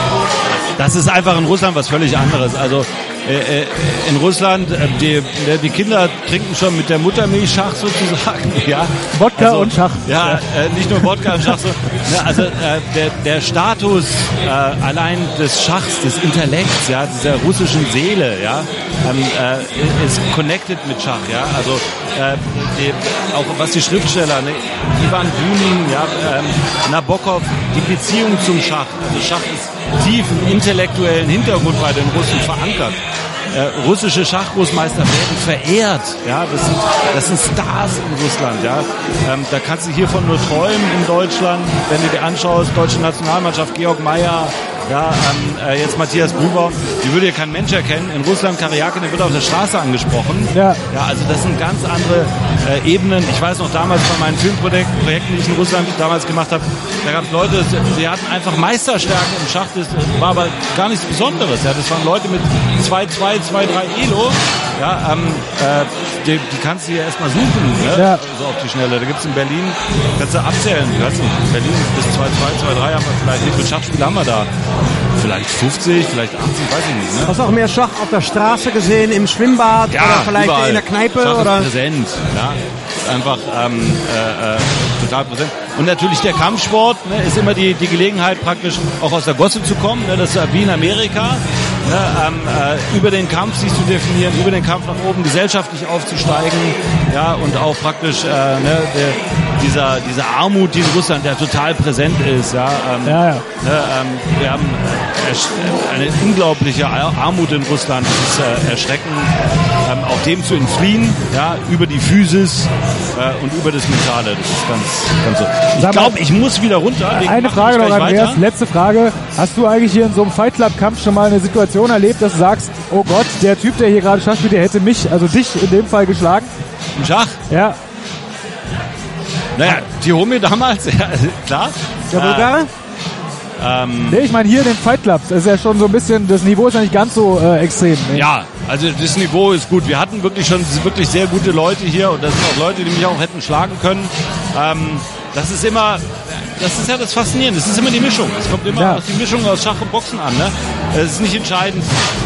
Das ist einfach in Russland was völlig anderes. Also äh, äh, in Russland, äh, die, die Kinder trinken schon mit der Muttermilch Schach sozusagen. Ja. Wodka also, und Schach. Ja, äh, nicht nur Wodka und Schach. So, ne, also äh, der, der Status äh, allein des Schachs, des Intellekts, ja, dieser russischen Seele, ja, ähm, äh, ist connected mit Schach. Ja. Also die, auch was die Schriftsteller, ne, Ivan Bunin, ja, ähm, Nabokov, die Beziehung zum Schach. Also Schach ist tief im intellektuellen Hintergrund bei den Russen verankert. Äh, russische Schachgroßmeister werden verehrt. Ja, das sind, das sind Stars in Russland. Ja, ähm, da kannst du hiervon nur träumen in Deutschland, wenn du dir anschaust, deutsche Nationalmannschaft, Georg Mayer, ja, ähm, äh, jetzt Matthias Gruber, die würde hier kein Mensch erkennen. In Russland, Karjakin, der wird auf der Straße angesprochen. Ja. Ja, also das sind ganz andere äh, Ebenen. Ich weiß noch damals bei meinen Filmprojekten, Projekten, die ich in Russland damals gemacht habe, da gab es Leute, die hatten einfach Meisterstärke im Schach. Das war aber gar nichts Besonderes. Ja, das waren Leute mit 2, 2, 2, 3 Elo. Ja, ähm, äh, die, die kannst du ja erstmal suchen, ne? Ja. so auf die Schnelle. Da gibt's in Berlin, kannst du abzählen. Kannst du, in Berlin bis 2, 2, 2, 3 haben wir vielleicht, wie viele Schachspiele haben wir da? Vielleicht 50, vielleicht 80, weiß ich nicht. Ne? Hast du auch mehr Schach auf der Straße gesehen, im Schwimmbad oder vielleicht überall. in der Kneipe? Schach oder? Ist präsent, ja. Ist einfach ähm, äh, äh, total präsent. Und natürlich der Kampfsport ne, ist immer die, die Gelegenheit, praktisch auch aus der Gosse zu kommen. Ne, das ist ja wie in Amerika. Ne, ähm, äh, über den Kampf sich zu definieren, über den Kampf nach oben gesellschaftlich aufzusteigen, ja, und auch praktisch äh, ne, der, dieser, diese Armut, die in Russland ja total präsent ist, ja. Ähm, Ja, ja. Ne, ähm, wir haben äh, ersch- eine unglaubliche Ar- Armut in Russland. Das ist äh, erschreckend. Ähm, auch dem zu entfliehen, ja, über die Physis äh, und über das Mentale. Das ist ganz, ganz so. Ich glaube, ich muss wieder runter. Eine Frage noch, Andreas. weiter. Letzte Frage. Hast du eigentlich hier in so einem Fight Club Kampf schon mal eine Situation erlebt, dass du sagst, oh Gott, der Typ, der hier gerade Schach spielt, der hätte mich, also dich in dem Fall geschlagen? Im Schach? Ja. Naja, Tihome damals, ja, klar. Der Bulgare? Nee, ich meine hier in den Fight Clubs. Das ist ja schon so ein bisschen, das Niveau ist ja nicht ganz so äh, extrem. Nee. Ja, also das Niveau ist gut. Wir hatten wirklich schon wirklich sehr gute Leute hier und das sind auch Leute, die mich auch hätten schlagen können. Ähm, das ist immer, das ist ja das Faszinierende. Das ist immer die Mischung. Es kommt immer Ja. auf die Mischung aus Schach und Boxen an. Ne? Es ist nicht entscheidend.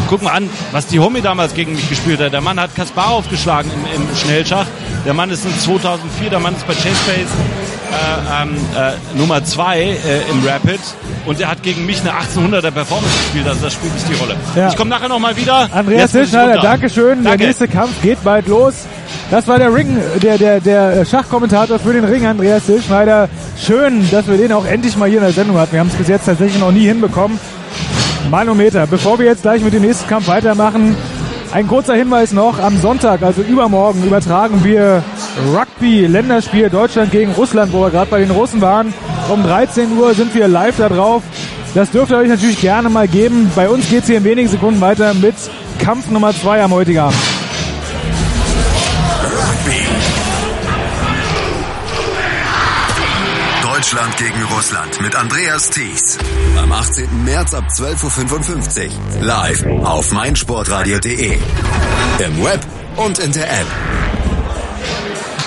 Guck mal an, was die Homie damals gegen mich gespielt hat. Der Mann hat Kasparov geschlagen im, im Schnellschach. Der Mann ist in 2004, der Mann ist bei Chessbase äh, ähm, äh, Nummer 2 äh, im Rapid und er hat gegen mich eine 1800er Performance gespielt. Also das spielt nicht die Rolle. Ja. Ich komme nachher nochmal wieder. Andreas Hilschneider. Dankeschön. Danke. Der nächste Kampf geht bald los. Das war der Ring, der, der, der Schachkommentator für den Ring, Andreas Hilschneider. Schön, dass wir den auch endlich mal hier in der Sendung hatten. Wir haben es bis jetzt tatsächlich noch nie hinbekommen. Manometer. Bevor wir jetzt gleich mit dem nächsten Kampf weitermachen, ein kurzer Hinweis noch. Am Sonntag, also übermorgen, übertragen wir Rugby-Länderspiel Deutschland gegen Russland, wo wir gerade bei den Russen waren. Um 13 Uhr sind wir live da drauf. Das dürft ihr euch natürlich gerne mal geben. Bei uns geht es hier in wenigen Sekunden weiter mit Kampf Nummer 2 am heutigen Abend. Deutschland gegen Russland mit Andreas Thies. Am 18. März ab 12.55 Uhr. Live auf meinsportradio.de. Im Web und in der App.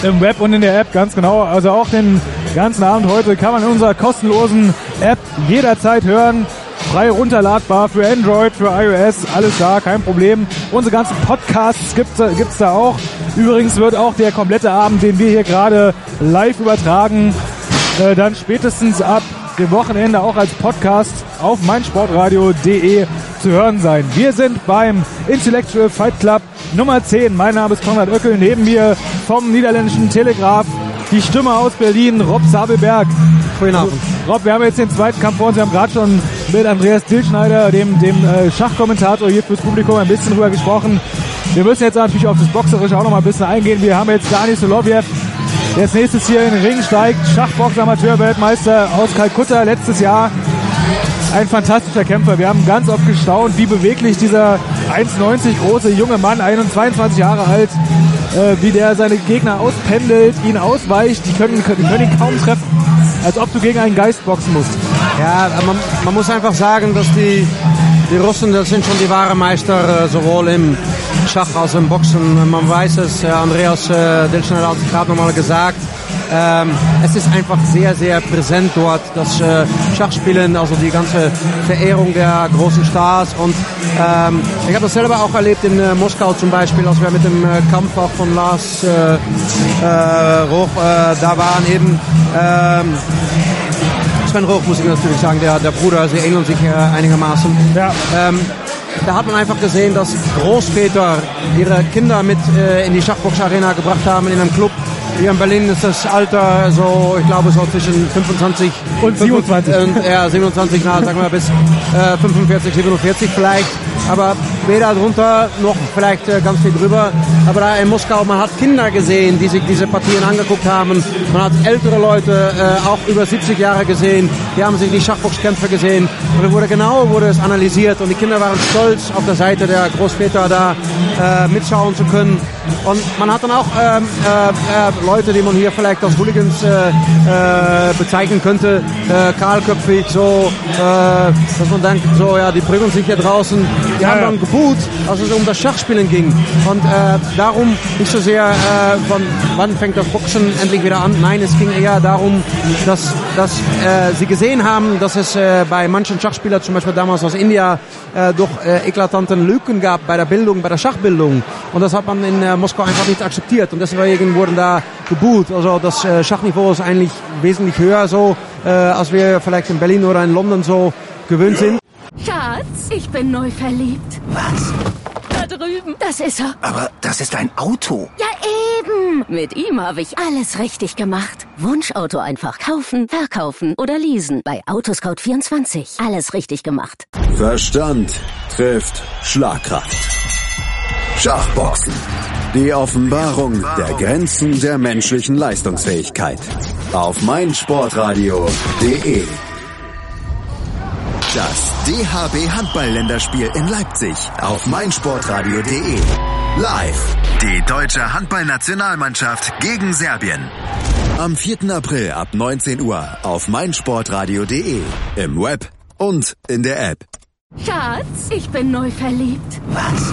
Im Web und in der App, ganz genau. Also auch den ganzen Abend heute kann man in unserer kostenlosen App jederzeit hören. Frei runterladbar für Android, für iOS, alles da, kein Problem. Unsere ganzen Podcasts gibt's, da- gibt's da auch. Übrigens wird auch der komplette Abend, den wir hier gerade live übertragen, äh, dann spätestens ab dem Wochenende auch als Podcast auf meinsportradio.de zu hören sein. Wir sind beim Intellectual Fight Club Nummer 10. Mein Name ist Konrad Oeckel, neben mir vom niederländischen Telegraph die Stimme aus Berlin, Rob Sabelberg. Guten Abend. Rob, wir haben jetzt den zweiten Kampf vor uns. Wir haben gerade schon mit Andreas Dillschneider, dem, dem äh, Schachkommentator hier fürs Publikum, ein bisschen drüber gesprochen. Wir müssen jetzt natürlich auf das Boxerische auch noch mal ein bisschen eingehen. Wir haben jetzt Dani Solovjev, als nächstes hier in den Ring steigt. Schachbox-Amateur-Weltmeister aus Kalkutta letztes Jahr. Ein fantastischer Kämpfer. Wir haben ganz oft gestaunt, wie beweglich dieser 1,90 große junge Mann, 21 Jahre alt, äh, wie der seine Gegner auspendelt, ihn ausweicht. Die können, können, können ihn kaum treffen. Als ob du gegen einen Geist boxen musst. Ja, man, man muss einfach sagen, dass die, die Russen, das sind schon die wahren Meister, äh, sowohl im Schach als im Boxen. Man weiß es, Andreas äh, Dilschneider hat es gerade nochmal gesagt. Ähm, es ist einfach sehr, sehr präsent dort, das äh, Schachspielen, also die ganze Verehrung der großen Stars. Und ähm, ich habe das selber auch erlebt in äh, Moskau zum Beispiel, als wir mit dem äh, Kampf auch von Lars äh, äh, Roch äh, da waren eben. Ähm, Sven Roch muss ich natürlich sagen, der, der Bruder, sie ähneln sich äh, einigermaßen. Ja. Da hat man einfach gesehen, dass Großväter ihre Kinder mit äh, in die Schachbox-Arena gebracht haben in einem Club. Hier in Berlin ist das Alter so, ich glaube, so zwischen 25 Und 27. Und, ja, 27, na, sagen wir bis äh, 45, 47 vielleicht. Aber weder drunter noch vielleicht äh, ganz viel drüber. Aber da in Moskau, man hat Kinder gesehen, die sich diese Partien angeguckt haben. Man hat ältere Leute, äh, auch über 70 Jahre gesehen. Die haben sich die Schachboxkämpfe gesehen. Und es wurde genau wurde es analysiert. Und die Kinder waren stolz, auf der Seite der Großväter da äh, mitschauen zu können. Und man hat dann auch ähm, äh, Leute, die man hier vielleicht als Hooligans äh, äh, bezeichnen könnte, kahlköpfig, so, dass man denkt, so, ja, die prügeln sich hier draußen. Die haben dann geboot, als es um das Schachspielen ging. Und äh, darum nicht so sehr äh, von wann fängt das Boxen endlich wieder an. Nein, es ging eher darum, dass, dass äh, sie gesehen haben, dass es äh, bei manchen Schachspielern, zum Beispiel damals aus India, äh, doch äh, eklatanten Lücken gab bei der Bildung, bei der Schachbildung. Und das hat man in äh, Moskau einfach nicht akzeptiert. Und deswegen wurden da geboot. Also das äh, Schachniveau ist eigentlich wesentlich höher so, äh, als wir vielleicht in Berlin oder in London so gewöhnt sind. Schatz, ich bin neu verliebt. Was? Da drüben. Das ist er. Aber das ist ein Auto. Ja, eben. Mit ihm habe ich alles richtig gemacht. Wunschauto einfach kaufen, verkaufen oder leasen. Bei Autoscout24. Alles richtig gemacht. Verstand trifft Schlagkraft. Schachboxen. Die Offenbarung der Grenzen der menschlichen Leistungsfähigkeit. Auf meinsportradio.de. Das DHB Handball-Länderspiel in Leipzig auf meinsportradio.de. Live. Die deutsche Handballnationalmannschaft gegen Serbien. Am 4. April ab 19 Uhr auf meinsportradio.de. Im Web und in der App. Schatz, ich bin neu verliebt. Was?